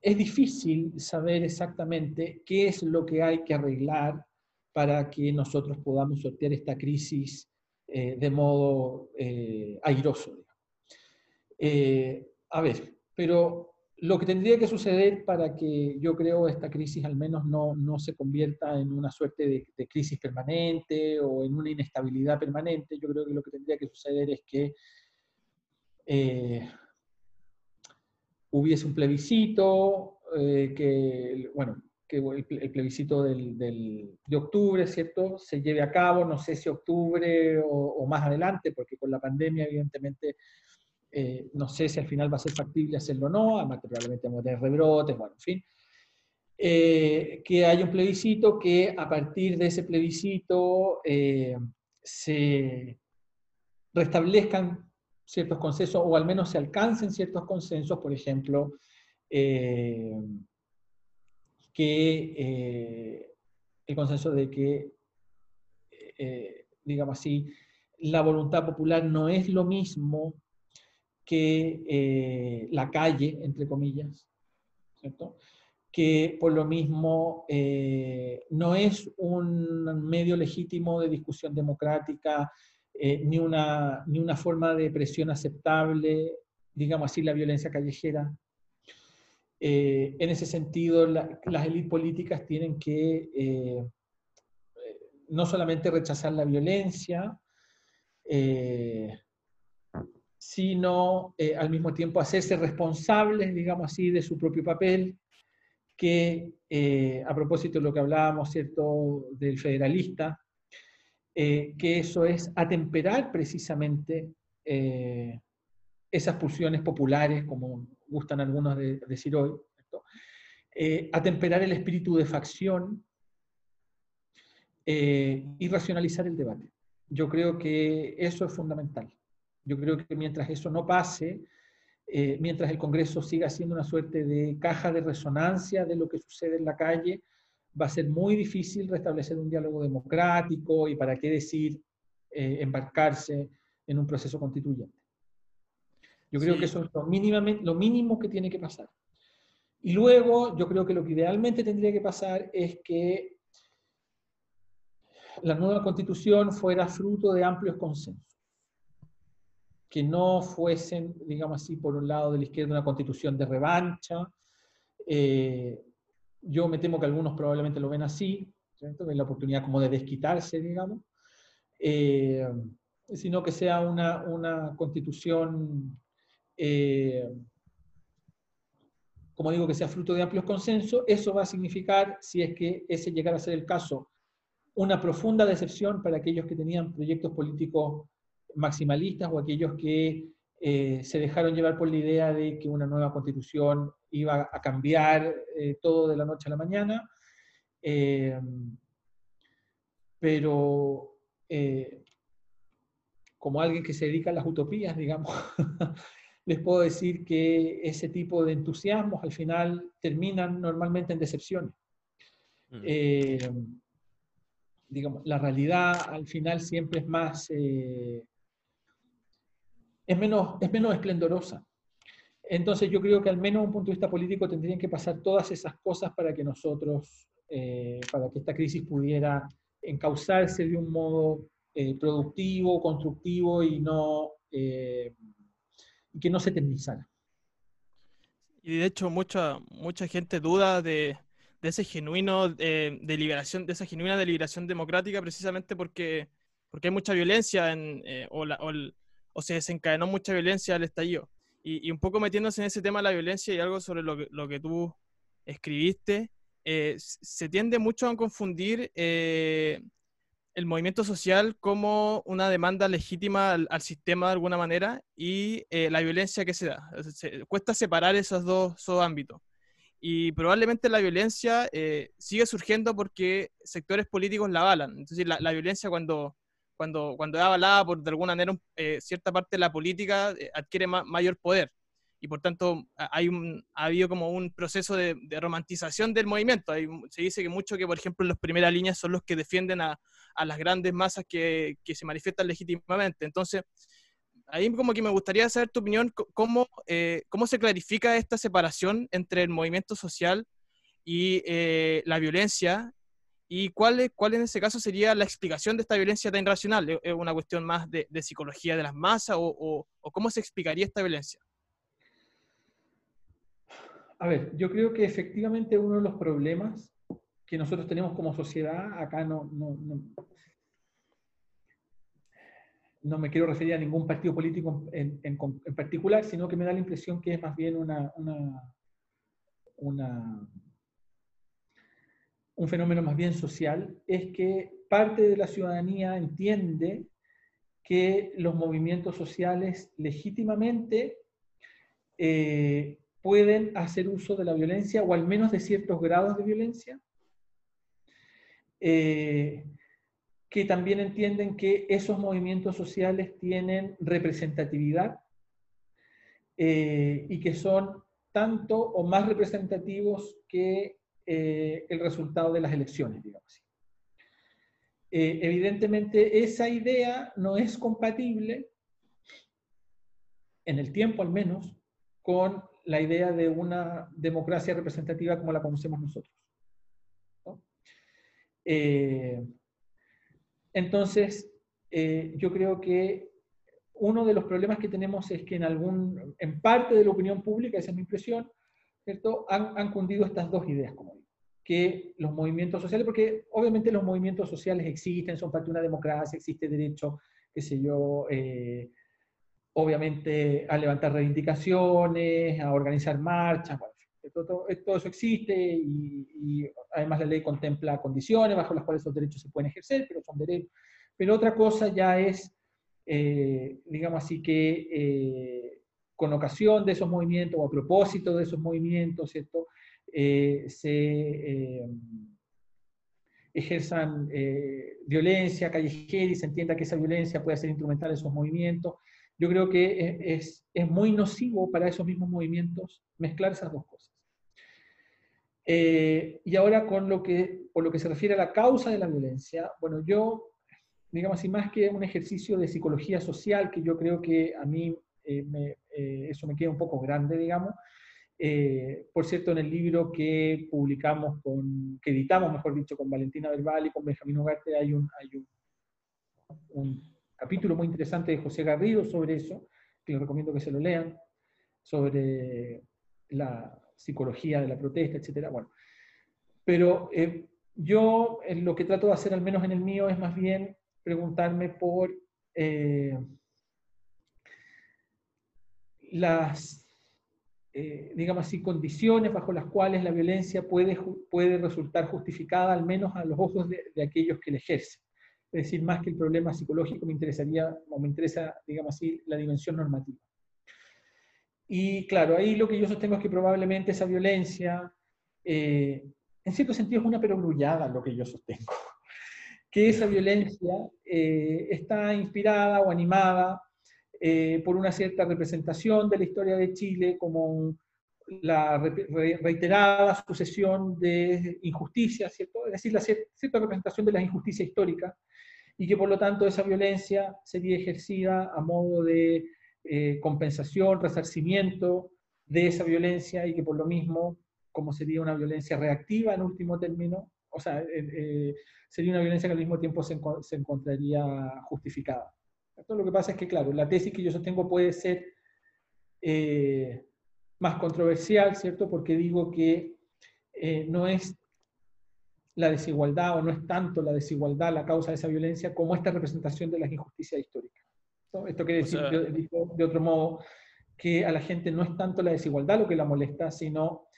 es difícil saber exactamente qué es lo que hay que arreglar para que nosotros podamos sortear esta crisis de modo airoso. a ver, pero lo que tendría que suceder para que yo creo esta crisis al menos no, no se convierta en una suerte de, crisis permanente o en una inestabilidad permanente, yo creo que lo que tendría que suceder es que eh, hubiese un plebiscito, eh, que, bueno, que el, plebiscito del, de octubre, ¿cierto?, se lleve a cabo, no sé si octubre o, más adelante, porque con la pandemia, evidentemente, eh, no sé si al final va a ser factible hacerlo o no, además que probablemente vamos a tener rebrotes, bueno, en fin. Eh, que haya un plebiscito, que a partir de ese plebiscito se restablezcan ciertos consensos o al menos se alcancen ciertos consensos, por ejemplo, eh, que eh, el consenso de que, eh, digamos así, la voluntad popular no es lo mismo que la calle, entre comillas, ¿cierto? que por lo mismo no es un medio legítimo de discusión democrática, ni, una, ni una forma de presión aceptable, digamos así, la violencia callejera, eh, en ese sentido, las élites políticas tienen que eh, no solamente rechazar la violencia, eh, sino al mismo tiempo hacerse responsables, digamos así, de su propio papel, que a propósito de lo que hablábamos, ¿cierto?, del federalista, que eso es atemperar precisamente esas pulsiones populares, como gustan algunos de, decir hoy, eh, atemperar el espíritu de facción eh, y racionalizar el debate. Yo creo que eso es fundamental. Yo creo que mientras eso no pase, eh, mientras el Congreso siga siendo una suerte de caja de resonancia de lo que sucede en la calle, va a ser muy difícil restablecer un diálogo democrático y para qué decir embarcarse en un proceso constituyente. Yo creo que eso es lo, mínimamente, lo mínimo que tiene que pasar. Y luego, yo creo que lo que idealmente tendría que pasar es que la nueva constitución fuera fruto de amplios consensos. Que no fuesen, digamos así, por un lado de la izquierda una constitución de revancha. Eh, yo me temo que algunos probablemente lo ven así, ¿cierto? ven la oportunidad como de desquitarse, digamos. Eh, sino que sea una, una constitución eh, como digo, que sea fruto de amplios consensos, eso va a significar, si es que ese llegara a ser el caso, una profunda decepción para aquellos que tenían proyectos políticos maximalistas o aquellos que eh, se dejaron llevar por la idea de que una nueva constitución iba a cambiar eh, todo de la noche a la mañana. pero como alguien que se dedica a las utopías, digamos, les puedo decir que ese tipo de entusiasmos al final terminan normalmente en decepciones. Mm. Eh, digamos, la realidad al final siempre es más, eh, es, menos, es menos esplendorosa. Entonces yo creo que al menos desde un punto de vista político tendrían que pasar todas esas cosas para que nosotros, eh, para que esta crisis pudiera encauzarse de un modo productivo, constructivo y no y que no se eternizara. Y de hecho, mucha, mucha gente duda de, de ese genuino eh, de liberación, de esa genuina deliberación democrática, precisamente porque, porque hay mucha violencia en, eh, o, o, se desencadenó mucha violencia al estallido. Y, y, un poco metiéndose en ese tema de la violencia y algo sobre lo que, lo que tú escribiste, eh, se tiende mucho a confundir el movimiento social como una demanda legítima al, sistema de alguna manera y eh, la violencia que se da. cuesta separar esos dos, ámbitos. Y probablemente la violencia eh, sigue surgiendo porque sectores políticos la avalan. Entonces, la, la violencia cuando, cuando, cuando es avalada por de alguna manera eh, cierta parte de la política adquiere mayor poder y por tanto hay un, ha habido como un proceso de, romantización del movimiento. se dice que mucho que, por ejemplo, los primeras líneas son los que defienden a, a las grandes masas que, que, se manifiestan legítimamente. Entonces, ahí como que me gustaría saber tu opinión, cómo, eh, cómo se clarifica esta separación entre el movimiento social y eh, la violencia y cuál, cuál en ese caso sería la explicación de esta violencia tan irracional. ¿Es una cuestión más de, de psicología de las masas o, o cómo se explicaría esta violencia? A ver, yo creo que efectivamente uno de los problemas que nosotros tenemos como sociedad, acá no, no, no, me quiero referir a ningún partido político en, en, particular, sino que me da la impresión que es más bien una, una, un fenómeno más bien social, es que parte de la ciudadanía entiende que los movimientos sociales legítimamente eh, pueden hacer uso de la violencia o al menos de ciertos grados de violencia, eh, que también entienden que esos movimientos sociales tienen representatividad eh, y que son tanto o más representativos que el resultado de las elecciones, digamos así. evidentemente, esa idea no es compatible, en el tiempo al menos, con la idea de una democracia representativa como la conocemos nosotros. Eh, entonces, eh, yo creo que uno de los problemas que tenemos es que en, algún, en parte de la opinión pública, esa es mi impresión, ¿cierto? Han, cundido estas dos ideas, como digo, que los movimientos sociales, porque obviamente los movimientos sociales existen, son parte de una democracia, existe derecho, qué sé yo, eh, obviamente a levantar reivindicaciones, a organizar marchas, bueno, todo, eso existe y, además la ley contempla condiciones bajo las cuales esos derechos se pueden ejercer, pero son derechos. Pero otra cosa ya es, eh, digamos así, que eh, con ocasión de esos movimientos o a propósito de esos movimientos, ¿cierto? Eh, se ejerzan violencia callejera y se entienda que esa violencia puede ser instrumental en esos movimientos yo creo que es, es, muy nocivo para esos mismos movimientos mezclar esas dos cosas. Eh, y ahora con lo que, por lo que se refiere a la causa de la violencia, bueno, yo, digamos así, más que un ejercicio de psicología social, que yo creo que a mí eh, eh, eso me queda un poco grande, digamos, por cierto, en el libro que publicamos, con, que editamos, mejor dicho, con Valentina Verbal y con Benjamín Ugarte, hay un, hay un, un capítulo muy interesante de José Garrido sobre eso, que les recomiendo que se lo lean, sobre la psicología de la protesta, etc. Bueno, pero eh, yo lo que trato de hacer, al menos en el mío, es más bien preguntarme por eh, las, eh, digamos así, condiciones bajo las cuales la violencia puede, puede resultar justificada, al menos a los ojos de, de aquellos que la ejercen es decir, más que el problema psicológico, me interesaría, o me interesa, digamos así, la dimensión normativa. Y claro, ahí lo que yo sostengo es que probablemente esa violencia, eh, en cierto sentido es una perogrullada lo que yo sostengo, que esa violencia eh, está inspirada o animada eh, por una cierta representación de la historia de Chile como la reiterada sucesión de injusticias, ¿cierto? es decir, la cierta representación de las injusticias históricas, y que por lo tanto esa violencia sería ejercida a modo de eh, compensación, resarcimiento de esa violencia y que por lo mismo, como sería una violencia reactiva en último término, o sea, eh, eh, sería una violencia que al mismo tiempo se, se encontraría justificada. Lo que pasa es que, claro, la tesis que yo sostengo puede ser más controversial, ¿cierto? Porque digo que no es la desigualdad o no es tanto la desigualdad la causa de esa violencia como esta representación de las injusticias históricas. Esto quiere decir, de, otro modo, que a la gente no es tanto la desigualdad lo que la molesta, sino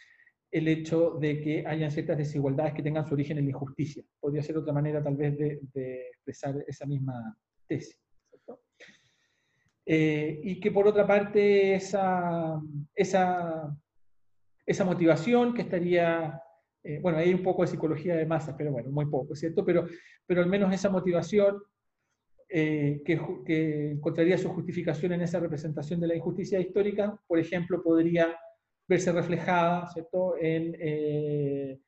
el hecho de que hayan ciertas desigualdades que tengan su origen en la injusticia. Podría ser otra manera tal vez de, expresar esa misma tesis. Eh, y que por otra parte esa, esa, esa motivación que estaría eh, bueno, hay un poco de psicología de masas, pero bueno, muy poco, ¿cierto? Pero, pero al menos esa motivación eh, que, encontraría su justificación en esa representación de la injusticia histórica, por ejemplo, podría verse reflejada, ¿cierto? En eh,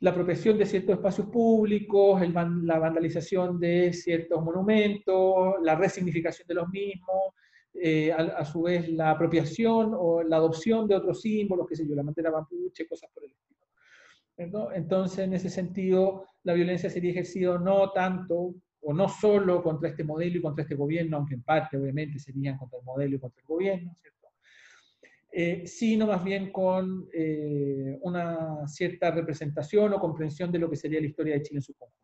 la apropiación de ciertos espacios públicos, la vandalización de ciertos monumentos, la resignificación de los mismos, a, su vez la apropiación o la adopción de otros símbolos, qué sé yo, la bandera mapuche, cosas por el estilo. Entonces, en ese sentido, la violencia sería ejercida no tanto o no solo contra este modelo y contra este gobierno, aunque en parte obviamente serían contra el modelo y contra el gobierno, ¿cierto? Eh, sino más bien con eh, una cierta representación o comprensión de lo que sería la historia de Chile en su conjunto.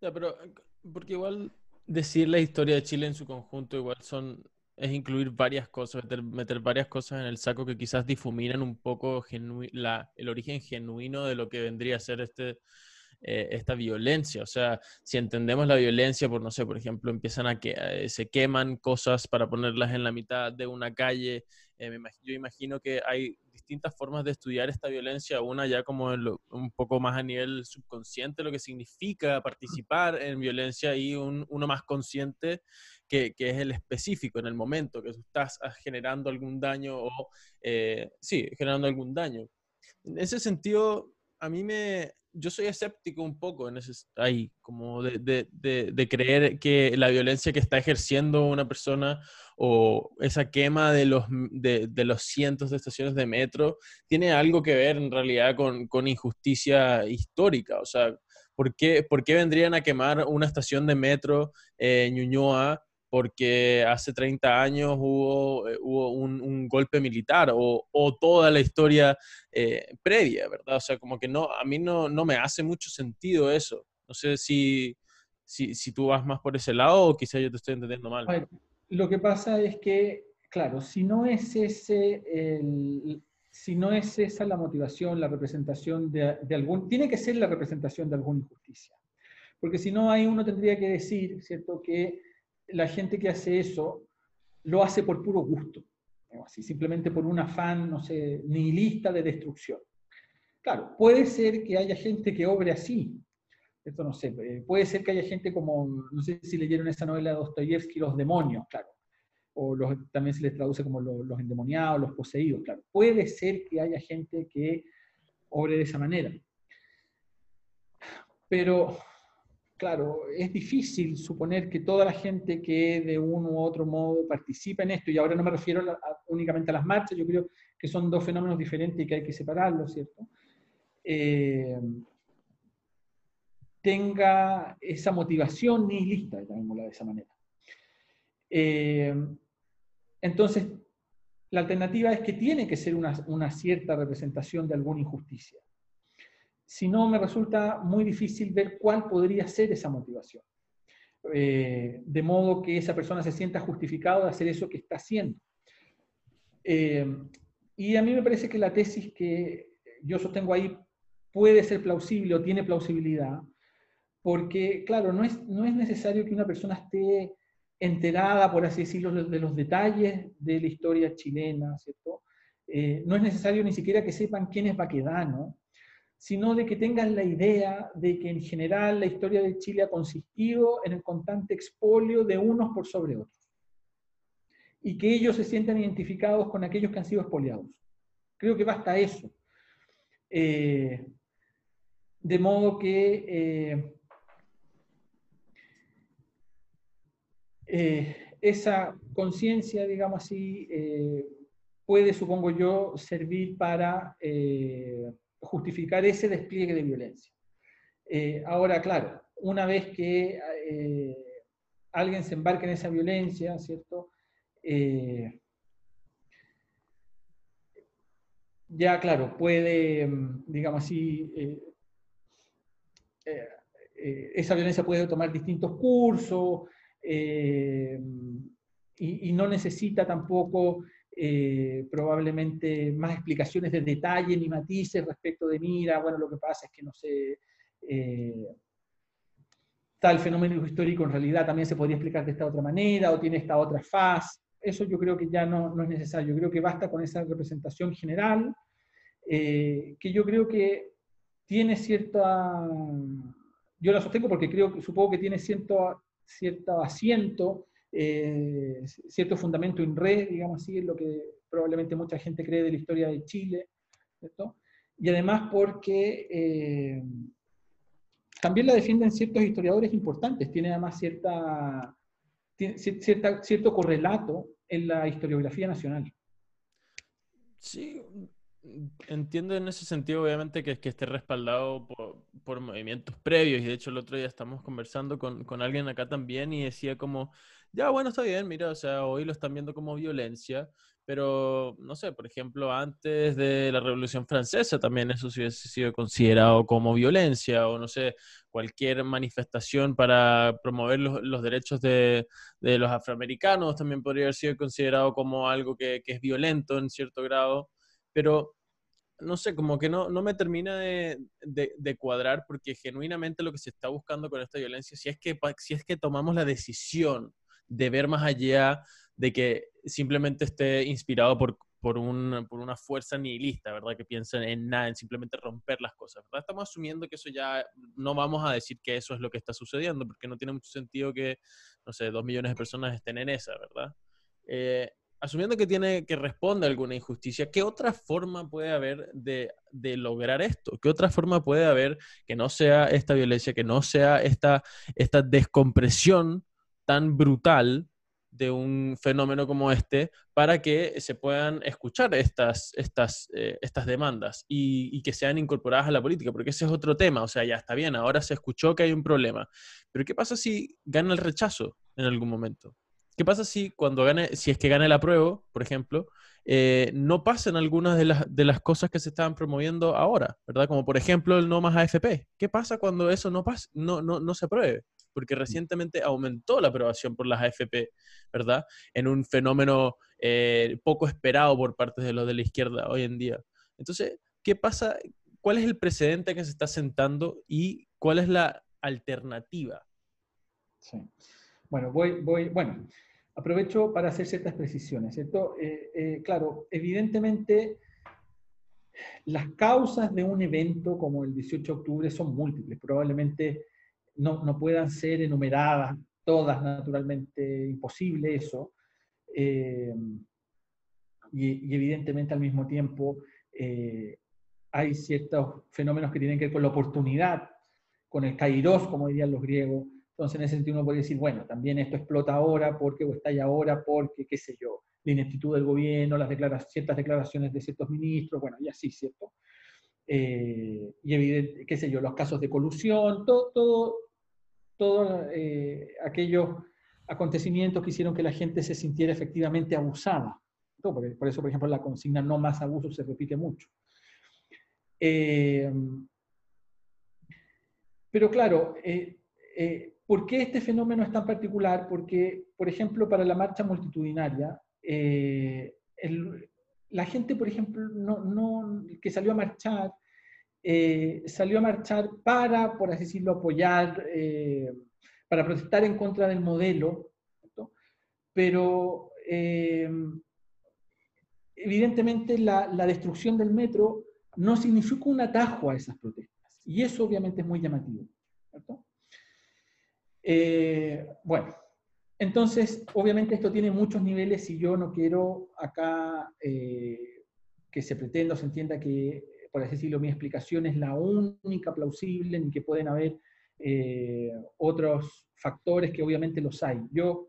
Pero porque igual decir la historia de Chile en su conjunto igual son es incluir varias cosas, meter, varias cosas en el saco que quizás difuminan un poco la, el origen genuino de lo que vendría a ser este, eh, esta violencia. O sea, si entendemos la violencia por, no sé, por ejemplo, empiezan a que eh, se queman cosas para ponerlas en la mitad de una calle. Eh, yo imagino que hay distintas formas de estudiar esta violencia, una ya como un poco más a nivel subconsciente, lo que significa participar en violencia y uno más consciente que, que, es el específico en el momento, que estás ah, generando algún daño o, sí, generando algún daño. En ese sentido, a mí me, yo soy escéptico un poco en ese, ahí, como de, de, de, creer que la violencia que está ejerciendo una persona o esa quema de los, de, los cientos de estaciones de metro tiene algo que ver en realidad con, con injusticia histórica. O sea, ¿por qué, ¿por qué, vendrían a quemar una estación de metro en Ñuñoa porque hace 30 años hubo, eh, un, golpe militar o, toda la historia eh, previa, ¿verdad? O sea, como que no, a mí no, me hace mucho sentido eso. No sé si, si, tú vas más por ese lado o quizá yo te estoy entendiendo mal. lo que pasa es que, claro, si no es ese si no es esa la motivación, la representación de, de, algún, tiene que ser la representación de alguna injusticia. Porque si no, ahí uno tendría que decir, ¿cierto?, que la gente que hace eso lo hace por puro gusto, así, simplemente por un afán, no sé, nihilista de destrucción. Claro, puede ser que haya gente que obre así. Esto no sé, eh, puede ser que haya gente como, no sé si leyeron esa novela de Dostoyevsky, Los demonios, claro. O también se les traduce como los, los endemoniados, los poseídos, claro. Puede ser que haya gente que obre de esa manera. Pero claro, es difícil suponer que toda la gente que de uno u otro modo participa en esto, y ahora no me refiero únicamente a las marchas, yo creo que son dos fenómenos diferentes y que hay que separarlos, ¿cierto? Eh, tenga esa motivación nihilista, llamémosla de esa manera. Eh, entonces, la alternativa es que tiene que ser una cierta representación de alguna injusticia si no me resulta muy difícil ver cuál podría ser esa motivación. Eh, de modo que esa persona se sienta justificado de hacer eso que está haciendo. Eh, y a mí me parece que la tesis que yo sostengo ahí puede ser plausible o tiene plausibilidad, porque, claro, no es, no es necesario que una persona esté enterada, por así decirlo, de los detalles de la historia chilena, ¿cierto? Eh, no es necesario ni siquiera que sepan quién es Baquedano, sino de que tengan la idea de que en general la historia de Chile ha consistido en el constante expolio de unos por sobre otros. Y que ellos se sientan identificados con aquellos que han sido expoliados. Creo que basta eso. Eh, de modo que eh, eh, esa conciencia, digamos así, puede, supongo yo, servir para justificar ese despliegue de violencia. Eh, ahora, claro, una vez que eh, alguien se embarca en esa violencia, ¿cierto? Eh, ya, claro, puede, digamos así, esa violencia puede tomar distintos cursos y, no necesita tampoco eh, probablemente más explicaciones de detalle ni matices respecto de, mira, bueno, lo que pasa es que no sé, eh, tal fenómeno histórico en realidad también se podría explicar de esta otra manera o tiene esta otra faz. Eso yo creo que ya no, no es necesario. Yo creo que basta con esa representación general, eh, que yo creo que tiene cierta... Yo la sostengo porque creo, supongo que tiene cierto, cierto asiento eh, cierto fundamento en red, digamos así, es lo que probablemente mucha gente cree de la historia de Chile, Y además porque eh, también la defienden ciertos historiadores importantes, tiene además cierta, cierta, cierto correlato en la historiografía nacional. Sí, entiendo en ese sentido, obviamente, que, que esté respaldado por, por, movimientos previos. Y de hecho, el otro día estamos conversando con, con, alguien acá también y decía como ya bueno, está bien, mira, o sea, hoy lo están viendo como violencia, pero no sé, por ejemplo, antes de la Revolución Francesa también eso sí hubiese sido considerado como violencia, o no sé, cualquier manifestación para promover los, derechos de, los afroamericanos también podría haber sido considerado como algo que, es violento en cierto grado, pero no sé, como que no, no me termina de, cuadrar porque genuinamente lo que se está buscando con esta violencia, si es que, si es que tomamos la decisión de ver más allá de que simplemente esté inspirado por, por, un, por una fuerza nihilista, ¿verdad? Que piensa en nada, en simplemente romper las cosas, ¿verdad? Estamos asumiendo que eso ya, no vamos a decir que eso es lo que está sucediendo, porque no tiene mucho sentido que, no sé, dos millones de personas estén en esa, ¿verdad? Eh, asumiendo que tiene que responder a alguna injusticia, ¿qué otra forma puede haber de, de, lograr esto? ¿Qué otra forma puede haber que no sea esta violencia, que no sea esta, esta descompresión tan brutal de un fenómeno como este para que se puedan escuchar estas, estas, eh, estas demandas y, que sean incorporadas a la política, porque ese es otro tema, o sea, ya está bien, ahora se escuchó que hay un problema, pero ¿qué pasa si gana el rechazo en algún momento? ¿Qué pasa si cuando gane, si es que gane el apruebo, por ejemplo, eh, no pasan algunas de las, de las cosas que se estaban promoviendo ahora, ¿verdad? Como por ejemplo el no más AFP. ¿Qué pasa cuando eso no, pasa, no, no, no se apruebe? Porque recientemente aumentó la aprobación por las AFP, ¿verdad? En un fenómeno eh, poco esperado por parte de los de la izquierda hoy en día. Entonces, ¿qué pasa? ¿Cuál es el precedente que se está sentando y cuál es la alternativa? Sí. Bueno, voy, voy, bueno, aprovecho para hacer ciertas precisiones, ¿cierto? Eh, eh, claro, evidentemente las causas de un evento como el 18 de octubre son múltiples. Probablemente no, puedan ser enumeradas todas, naturalmente imposible eso. Eh, y, evidentemente al mismo tiempo eh, hay ciertos fenómenos que tienen que ver con la oportunidad, con el kairos, como dirían los griegos. Entonces en ese sentido uno puede decir, bueno, también esto explota ahora porque, o estalla ahora porque, qué sé yo, la ineptitud del gobierno, las ciertas declaraciones de ciertos ministros, bueno, y así, ¿cierto? Eh, y evidente, qué sé yo, los casos de colusión, todo, todo, todos eh, aquellos acontecimientos que hicieron que la gente se sintiera efectivamente abusada. Por, eso, por ejemplo, la consigna no más abuso se repite mucho. Eh, pero claro, eh, ¿por qué este fenómeno es tan particular? Porque, por ejemplo, para la marcha multitudinaria, la gente, por ejemplo, no, que salió a marchar, eh, salió a marchar para, por así decirlo, apoyar, eh, para protestar en contra del modelo, pero eh, evidentemente la, destrucción del metro no significa un atajo a esas protestas, y eso obviamente es muy llamativo. bueno, entonces, obviamente esto tiene muchos niveles y yo no quiero acá que se pretenda o se entienda que por así decirlo, mi explicación es la única plausible, ni que pueden haber eh, otros factores que obviamente los hay. Yo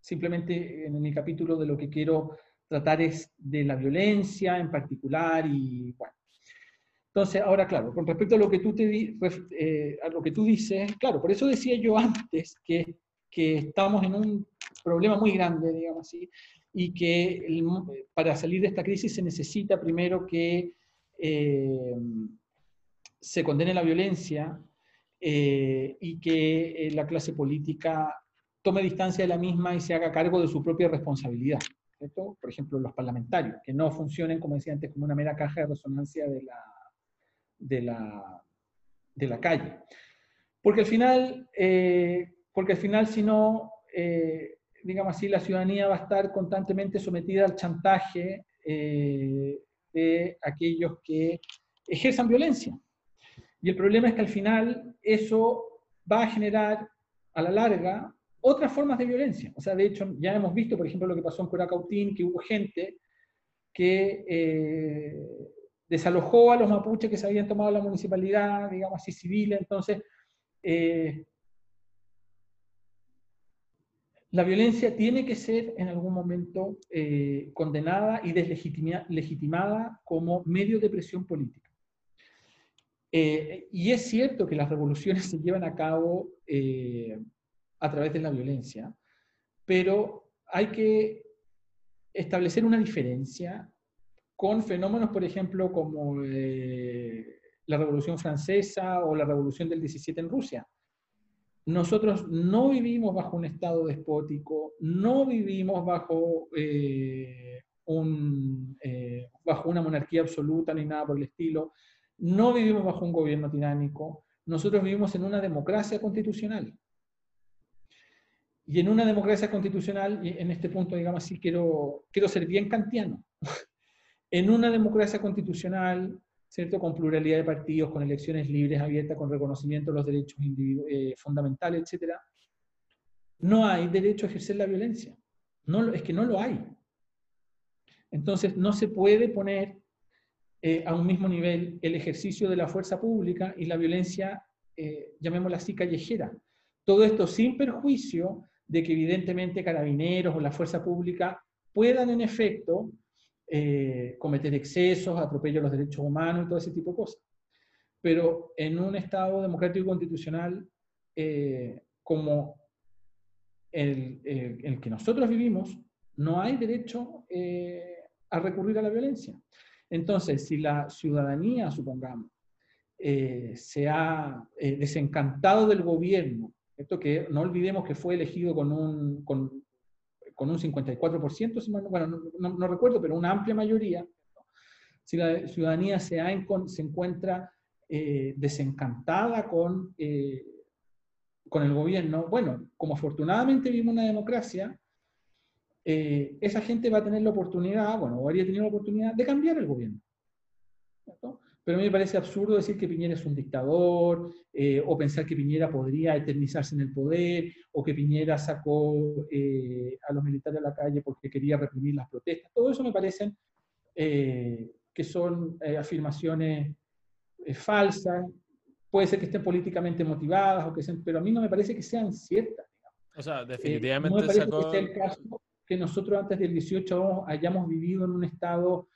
simplemente en mi capítulo de lo que quiero tratar es de la violencia en particular y bueno. Entonces, ahora claro, con respecto a lo que tú, te, pues, eh, a lo que tú dices, claro, por eso decía yo antes que, que estamos en un problema muy grande, digamos así, y que para salir de esta crisis se necesita primero que eh, se condene la violencia eh, y que eh, la clase política tome distancia de la misma y se haga cargo de su propia responsabilidad. Por ejemplo, los parlamentarios, que no funcionen, como decía antes, como una mera caja de resonancia de la, de la, de la calle. Porque al final, porque al final si no, digamos así, la ciudadanía va a estar constantemente sometida al chantaje de aquellos que ejerzan violencia. Y el problema es que al final eso va a generar a la larga otras formas de violencia. O sea, de hecho, ya hemos visto, por ejemplo, lo que pasó en Curacautín, que hubo gente que eh, desalojó a los mapuches que se habían tomado la municipalidad, digamos así, civil. Entonces, eh, la violencia tiene que ser en algún momento eh, condenada y deslegitimada como medio de presión política. Eh, y es cierto que las revoluciones se llevan a cabo eh, a través de la violencia, pero hay que establecer una diferencia con fenómenos, por ejemplo, como la Revolución Francesa o la Revolución del 17 en Rusia. Nosotros no vivimos bajo un Estado despótico, no vivimos bajo, eh, un, eh, bajo una monarquía absoluta ni nada por el estilo, no vivimos bajo un gobierno tiránico, nosotros vivimos en una democracia constitucional. Y en una democracia constitucional, en este punto, digamos así, quiero, quiero ser bien kantiano. en una democracia constitucional, ¿cierto? Con pluralidad de partidos, con elecciones libres, abiertas, con reconocimiento de los derechos eh, fundamentales, etc. No hay derecho a ejercer la violencia. No, es que no lo hay. Entonces, no se puede poner eh, a un mismo nivel el ejercicio de la fuerza pública y la violencia, eh, llamémosla así, callejera. Todo esto sin perjuicio de que evidentemente carabineros o la fuerza pública puedan en efecto eh, cometer excesos, atropello los derechos humanos y todo ese tipo de cosas. Pero en un Estado democrático y constitucional eh, como el, el, que nosotros vivimos, no hay derecho eh, a recurrir a la violencia. Entonces, si la ciudadanía, supongamos, se ha desencantado del gobierno esto que no olvidemos que fue elegido con un, con un 54%, bueno, no, recuerdo, pero una amplia mayoría. Si la ciudadanía se, encuentra eh, desencantada con, eh, con el gobierno, bueno, como afortunadamente vivimos una democracia, eh, esa gente va a tener la oportunidad, bueno, o habría tenido la oportunidad de cambiar el gobierno. ¿cierto? Pero a mí me parece absurdo decir que Piñera es un dictador, eh, o pensar que Piñera podría eternizarse en el poder, o que Piñera sacó eh, a los militares a la calle porque quería reprimir las protestas. Todo eso me parecen eh, que son afirmaciones falsas, puede ser que estén políticamente motivadas, o que pero a mí no me parece que sean ciertas. O sea, definitivamente no me parece que sea el caso que nosotros antes del 18 hayamos vivido en un estado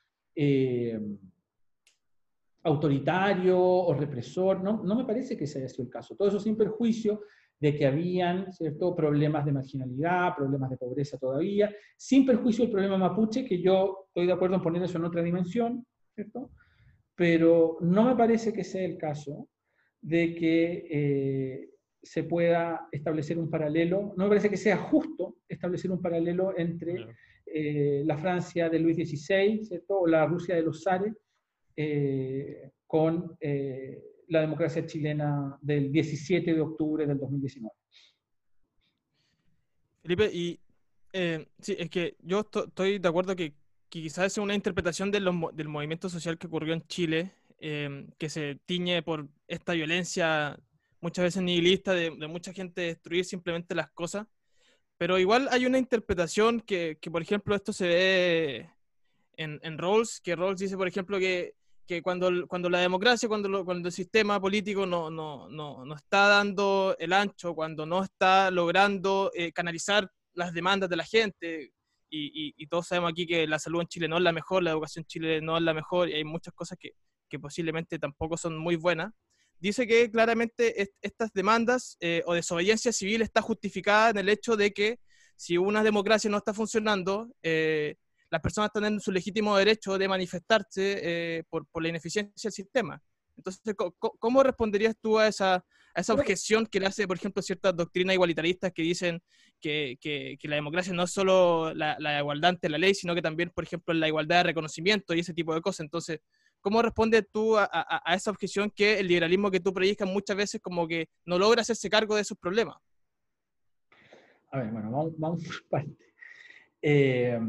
autoritario o represor, no, no me parece que ese haya sido el caso. Todo eso sin perjuicio de que habían ¿cierto? problemas de marginalidad, problemas de pobreza todavía, sin perjuicio del problema mapuche, que yo estoy de acuerdo en poner eso en otra dimensión, ¿cierto? pero no me parece que sea el caso de que eh, se pueda establecer un paralelo, no me parece que sea justo establecer un paralelo entre eh, la Francia de Luis XVI ¿cierto? o la Rusia de los zares, eh, con eh, la democracia chilena del 17 de octubre del 2019. Felipe, y eh, sí, es que yo estoy de acuerdo que, quizás es una interpretación del movimiento social que ocurrió en Chile, que se tiñe por esta violencia muchas veces nihilista de, mucha gente destruir simplemente las cosas, pero igual hay una interpretación que, que por ejemplo, esto se ve en, en Rawls, que Rawls dice, por ejemplo, que que cuando, cuando la democracia, cuando, cuando el sistema político no, no, no, no, está dando el ancho, cuando no está logrando eh, canalizar las demandas de la gente, y, y, todos sabemos aquí que la salud en Chile no es la mejor, la educación en Chile no es la mejor, y hay muchas cosas que, que posiblemente tampoco son muy buenas, dice que claramente estas demandas eh, o desobediencia civil está justificada en el hecho de que si una democracia no está funcionando, eh, las personas tienen su legítimo derecho de manifestarse eh, por, por, la ineficiencia del sistema. Entonces, ¿cómo, responderías tú a esa, a esa objeción que le hace, por ejemplo, ciertas doctrinas igualitaristas que dicen que, que, la democracia no es solo la, la, igualdad ante la ley, sino que también, por ejemplo, la igualdad de reconocimiento y ese tipo de cosas? Entonces, ¿cómo respondes tú a, a, esa objeción que el liberalismo que tú predicas muchas veces como que no logra hacerse cargo de esos problemas? A ver, bueno, vamos, vamos por parte. Eh,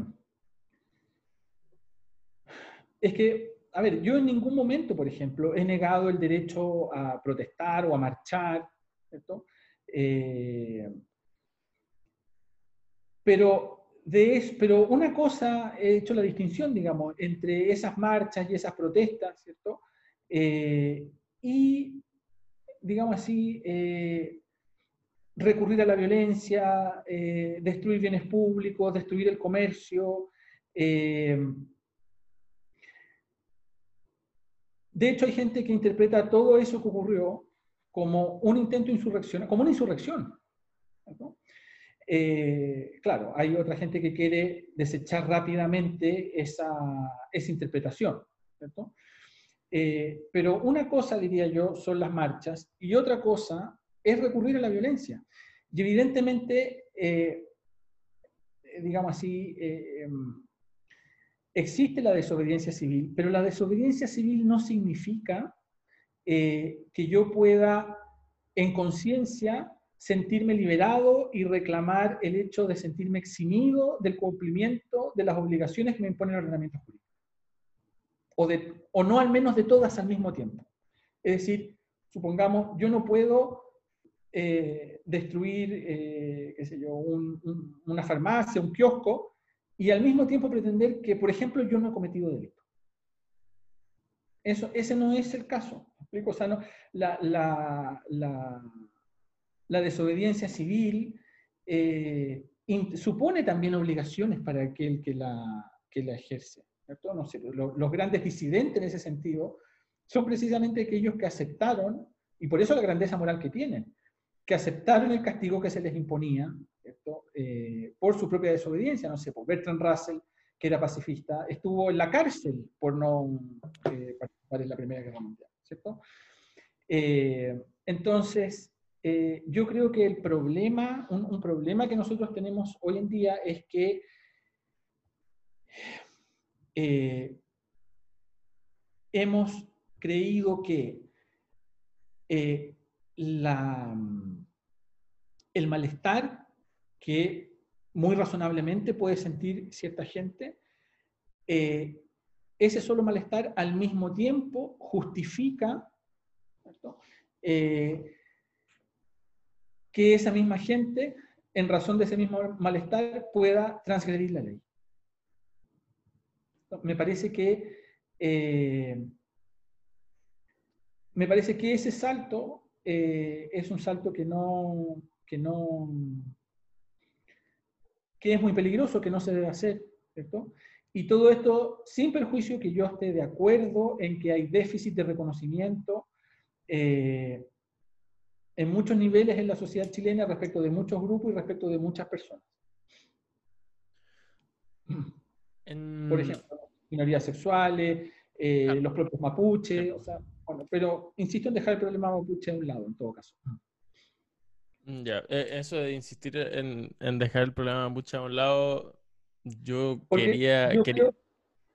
es que, a ver, yo en ningún momento, por ejemplo, he negado el derecho a protestar o a marchar, ¿cierto? Eh, pero, de pero una cosa, he hecho la distinción, digamos, entre esas marchas y esas protestas, ¿cierto? Eh, y, digamos así, eh, recurrir a la violencia, destruir bienes públicos, destruir el comercio, de hecho, hay gente que interpreta todo eso que ocurrió como un intento insurrección, como una insurrección. eh, claro, hay otra gente que quiere desechar rápidamente esa, esa interpretación. Eh, pero una cosa, diría yo, son las marchas y otra cosa es recurrir a la violencia. Y evidentemente, eh, digamos así, em, existe la desobediencia civil, pero la desobediencia civil no significa que yo pueda en conciencia sentirme liberado y reclamar el hecho de sentirme eximido del cumplimiento de las obligaciones que me impone el ordenamiento jurídico. O, de, o no al menos de todas al mismo tiempo. Es decir, supongamos, yo no puedo eh, destruir, eh, qué sé yo, una farmacia, un kiosco, y al mismo tiempo pretender que, por ejemplo, yo no he cometido delito. Eso, ese no es el caso. explico? O sea, no, la, desobediencia civil eh, supone también obligaciones para aquel que la, ejerce. Los grandes disidentes en ese sentido son precisamente aquellos que aceptaron, y por eso la grandeza moral que tienen, que aceptaron el castigo que se les imponía eh, por su propia desobediencia. No sé, por Bertrand Russell, que era pacifista, estuvo en la cárcel por no eh, participar en la Primera Guerra Mundial. ¿cierto? entonces, eh, yo creo que el problema, un, problema que nosotros tenemos hoy en día es que eh, hemos creído que eh, la, el malestar que muy razonablemente puede sentir cierta gente, ese solo malestar al mismo tiempo justifica que esa misma gente, en razón de ese mismo malestar, pueda transgredir la ley. Me parece que eh, me parece que ese salto eh, es un salto que no, que no que es muy peligroso, que no se debe hacer, ¿cierto? Y todo esto sin perjuicio que yo esté de acuerdo en que hay déficit de reconocimiento eh, en muchos niveles en la sociedad chilena respecto de muchos grupos y respecto de muchas personas. Por ejemplo, minorías sexuales, eh, los propios mapuches, pero insisto en dejar el problema mapuche a un lado, en todo caso. Mm, ya, e, eso de insistir en, dejar el problema mapuche a un lado, yo quería...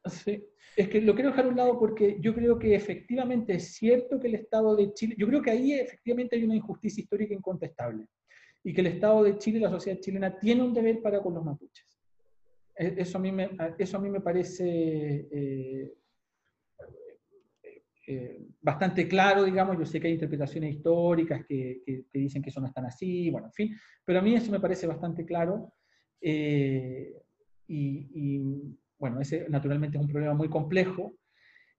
sí, es que lo quiero dejar a un lado porque yo creo que efectivamente es cierto que el Estado de Chile, yo creo que ahí efectivamente hay una injusticia histórica incontestable y que el Estado de Chile y la sociedad chilena tiene un deber para con los mapuches. E, eso a mí me, eso a mí me parece eh, eh, bastante claro, digamos, yo sé que hay interpretaciones históricas que, dicen que eso no es tan así, bueno, en fin, pero a mí eso me parece bastante claro eh, y bueno, ese naturalmente es un problema muy complejo,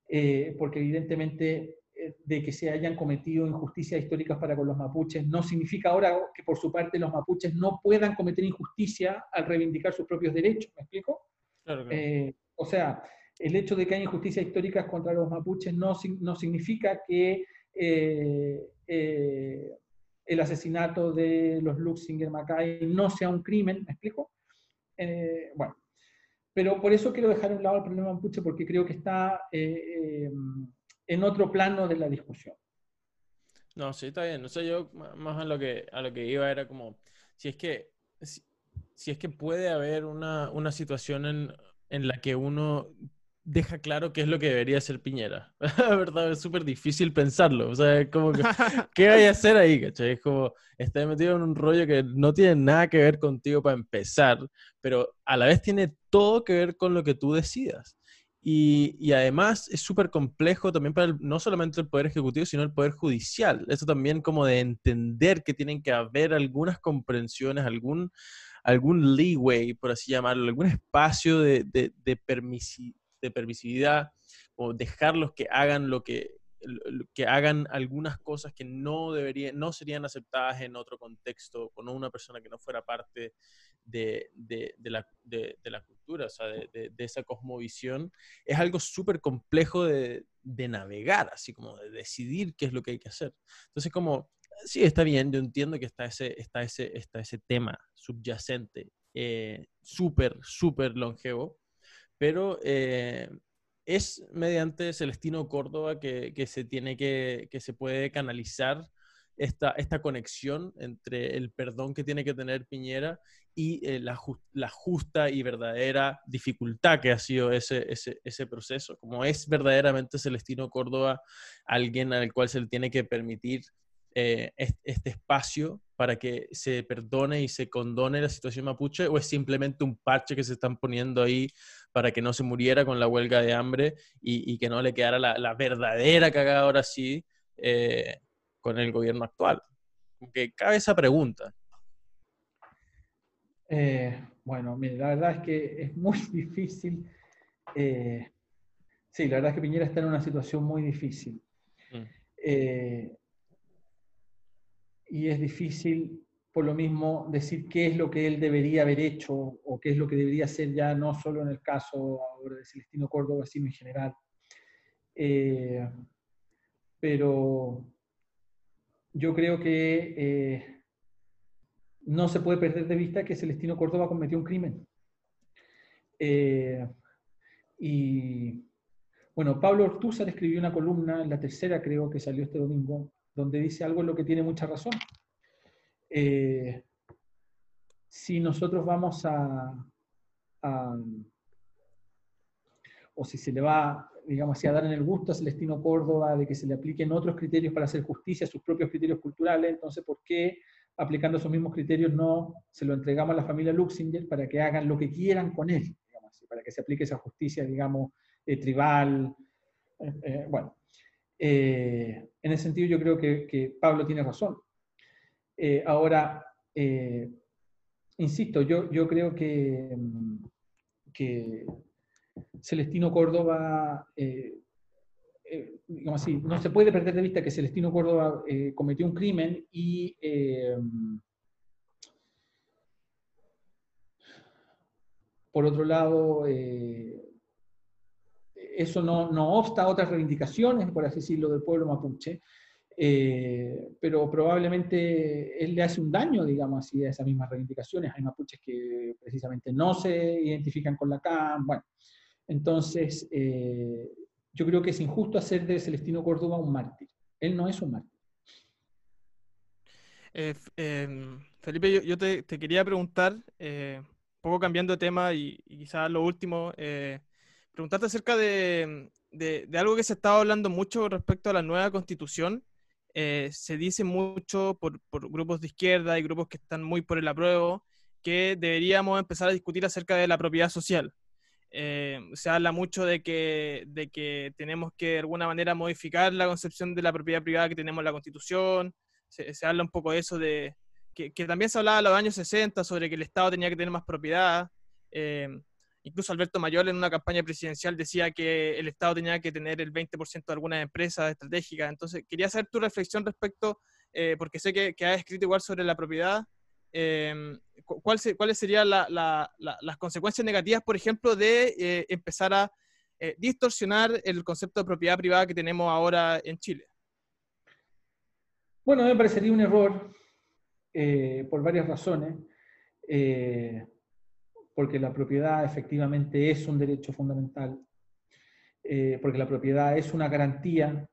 eh, porque evidentemente eh, de que se hayan cometido injusticias históricas para con los mapuches no significa ahora que por su parte los mapuches no puedan cometer injusticia al reivindicar sus propios derechos, ¿me explico? Eh, o sea, el hecho de que haya injusticias históricas contra los mapuches no, no significa que el asesinato de los Luxinger Macay no sea un crimen, ¿me explico? bueno, pero por eso quiero dejar a un lado el problema mapuche, porque creo que está eh, en otro plano de la discusión. No, sí, está bien. No sé, yo más a lo que, a lo que iba era como, si es que, si, es que puede haber una, una situación en, en la que uno deja claro qué es lo que debería hacer Piñera. La verdad, es súper difícil pensarlo. O sea, es como que, ¿qué hay a hacer ahí? ¿cachai? Es como, estás metido en un rollo que no tiene nada que ver contigo para empezar, pero a la vez tiene todo que ver con lo que tú decidas. Y, y además es súper complejo también para no solamente el Poder Ejecutivo, sino el Poder Judicial. Eso también como de entender que tienen que haber algunas comprensiones, algún, algún leeway, por así llamarlo, algún espacio de, de, de permisividad de permisividad o dejarlos que hagan lo que que hagan algunas cosas que no deberían, no serían aceptadas en otro contexto, con una persona que no fuera parte de, de, la, de la, cultura, o sea, de, esa cosmovisión, es algo súper complejo de, navegar, así como de decidir qué es lo que hay que hacer. Entonces, como Sí, está bien, yo entiendo que está ese, está ese, está ese tema subyacente, eh, súper, súper longevo, pero eh, es mediante Celestino Córdoba que, se tiene que, se puede canalizar esta, esta conexión entre el perdón que tiene que tener Piñera y eh, la, la, justa y verdadera dificultad que ha sido ese, ese, ese, proceso. Como es verdaderamente Celestino Córdoba alguien al cual se le tiene que permitir eh, este espacio para que se perdone y se condone la situación mapuche o es simplemente un parche que se están poniendo ahí para que no se muriera con la huelga de hambre y, y que no le quedara la, la verdadera cagada ahora sí eh, con el gobierno actual? Que cabe esa pregunta. Eh, bueno, mire, la verdad es que es muy difícil. Eh, sí, la verdad es que Piñera está en una situación muy difícil. Mm. Eh, y es difícil, por lo mismo, decir qué es lo que él debería haber hecho o qué es lo que debería hacer ya, no solo en el caso ahora de Celestino Córdoba, sino en general. pero yo creo que eh, no se puede perder de vista que Celestino Córdoba cometió un crimen. Eh, y bueno, Pablo Ortúzar escribió una columna, la tercera creo que salió este domingo, donde dice algo en lo que tiene mucha razón. Eh, si nosotros vamos a, o si se le va digamos así, a dar en el gusto a Celestino Córdoba de que se le apliquen otros criterios para hacer justicia, sus propios criterios culturales, entonces, ¿por qué aplicando esos mismos criterios no se lo entregamos a la familia Luxinger para que hagan lo que quieran con él, para que se aplique esa justicia, digamos, eh, tribal? Eh, eh, en ese sentido yo creo que, Pablo tiene razón. ahora, insisto, yo, creo que, que Celestino Córdoba, eh, eh, digamos así, no se puede perder de vista que Celestino Córdoba eh, cometió un crimen y por otro lado, eso no, no, obsta a otras reivindicaciones, por así decirlo, del pueblo mapuche, pero probablemente él le hace un daño, digamos así, a esas mismas reivindicaciones. Hay mapuches que precisamente no se identifican con la CAM, bueno. Entonces, eh, yo creo que es injusto hacer de Celestino Córdoba un mártir. Él no es un mártir. Eh, Felipe, yo, te, quería preguntar, eh, un poco cambiando de tema y, quizás lo último, preguntarte acerca de, algo que se estaba hablando mucho respecto a la nueva constitución. se dice mucho por, por, grupos de izquierda y grupos que están muy por el apruebo que deberíamos empezar a discutir acerca de la propiedad social. Eh, se habla mucho de que, de que tenemos que de alguna manera modificar la concepción de la propiedad privada que tenemos en la Constitución. Se, habla un poco de eso, de que, también se hablaba en los años 60 sobre que el Estado tenía que tener más propiedad. Eh, incluso Alberto Mayor en una campaña presidencial decía que el Estado tenía que tener el 20% de algunas empresas estratégicas. Entonces, quería saber tu reflexión respecto, eh, porque sé que, has escrito igual sobre la propiedad. Em, ¿cuáles serían las consecuencias negativas, por ejemplo, de eh, empezar a eh, distorsionar el concepto de propiedad privada que tenemos ahora en Chile? Bueno, me parecería un error por varias razones, porque la propiedad efectivamente es un derecho fundamental, porque la propiedad es una garantía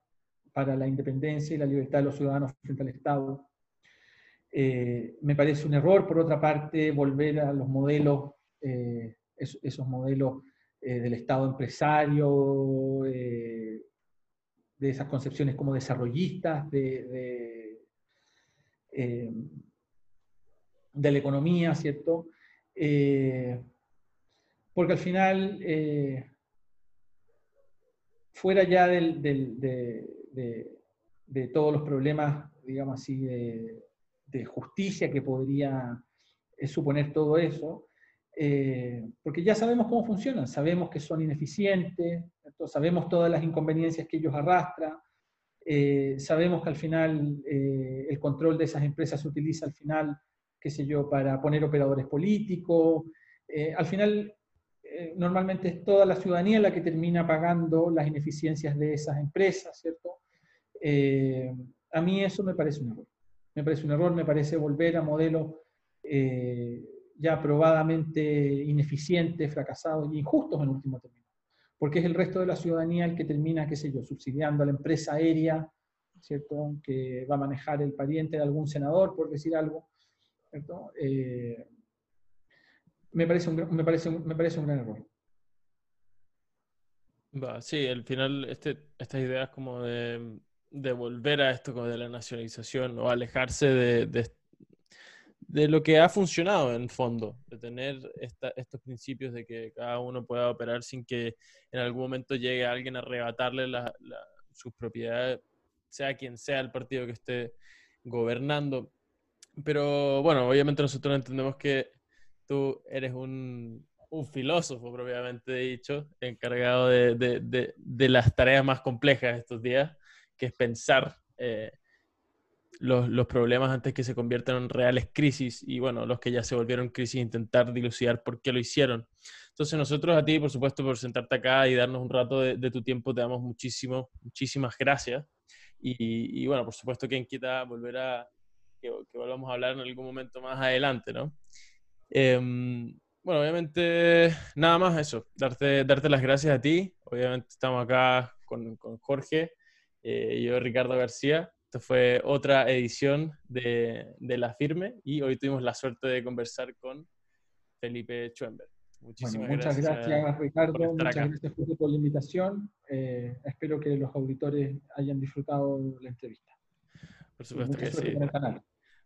para la independencia y la libertad de los ciudadanos frente al Estado, eh, me parece un error, por otra parte, volver a los modelos, eh, esos, modelos eh, del Estado empresario, de esas concepciones como desarrollistas de, de, la economía, ¿cierto? Porque al final, fuera ya de, todos los problemas, digamos así, de justicia que podría eh, suponer todo eso, eh, porque ya sabemos cómo funcionan, sabemos que son ineficientes, sabemos todas las inconveniencias que ellos arrastran, eh, sabemos que al final el control de esas empresas se utiliza al final, qué sé yo, para poner operadores políticos, al final normalmente es toda la ciudadanía la que termina pagando las ineficiencias de esas empresas, ¿cierto? a mí eso me parece un error. Me parece un error, me parece volver a modelos eh, ya probadamente ineficientes, fracasados e injustos en último término. Porque es el resto de la ciudadanía el que termina, qué sé yo, subsidiando a la empresa aérea, ¿cierto? Que va a manejar el pariente de algún senador, por decir algo, Eh, me, parece un, me, parece me parece un gran error. Va, sí, al final este, estas ideas como de, volver a esto como de la nacionalización o alejarse de, de, lo que ha funcionado en fondo, de tener estos principios de que cada uno pueda operar sin que en algún momento llegue alguien a arrebatarle sus propiedades, sea quien sea el partido que esté gobernando. Pero bueno, obviamente nosotros entendemos que tú eres un, un filósofo propiamente dicho, encargado de, de, de, las tareas más complejas estos días, que es pensar eh, los, los, problemas antes que se conviertan en reales crisis y bueno, los que ya se volvieron crisis, intentar dilucidar por qué lo hicieron. Entonces nosotros a ti, por supuesto, por sentarte acá y darnos un rato de, tu tiempo, te damos muchísimo, muchísimas gracias. Y, bueno, por supuesto, quien quita volver a, que, que, volvamos a hablar en algún momento más adelante, ¿no? Eh, bueno, obviamente, nada más eso, darte, darte las gracias a ti. Obviamente estamos acá con, con Jorge, eh, yo Ricardo García. Esto fue otra edición de, de, La Firme y hoy tuvimos la suerte de conversar con Felipe Schwember. Muchísimas muchas gracias, Ricardo. Muchas gracias por la invitación. Eh, espero que los auditores hayan disfrutado la entrevista. Por supuesto que sí.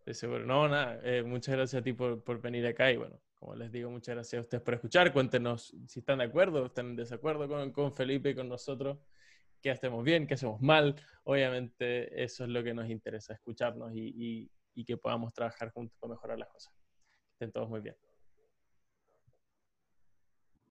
De seguro. No, nada. Eh, muchas gracias a ti por, por venir acá y bueno, como les digo, muchas gracias a ustedes por escuchar. Cuéntenos si están de acuerdo o están en desacuerdo con, con Felipe y con nosotros. ¿Qué hacemos bien? ¿Qué hacemos mal? Obviamente eso es lo que nos interesa, escucharnos y, y, y que podamos trabajar juntos para mejorar las cosas. estén todos muy bien.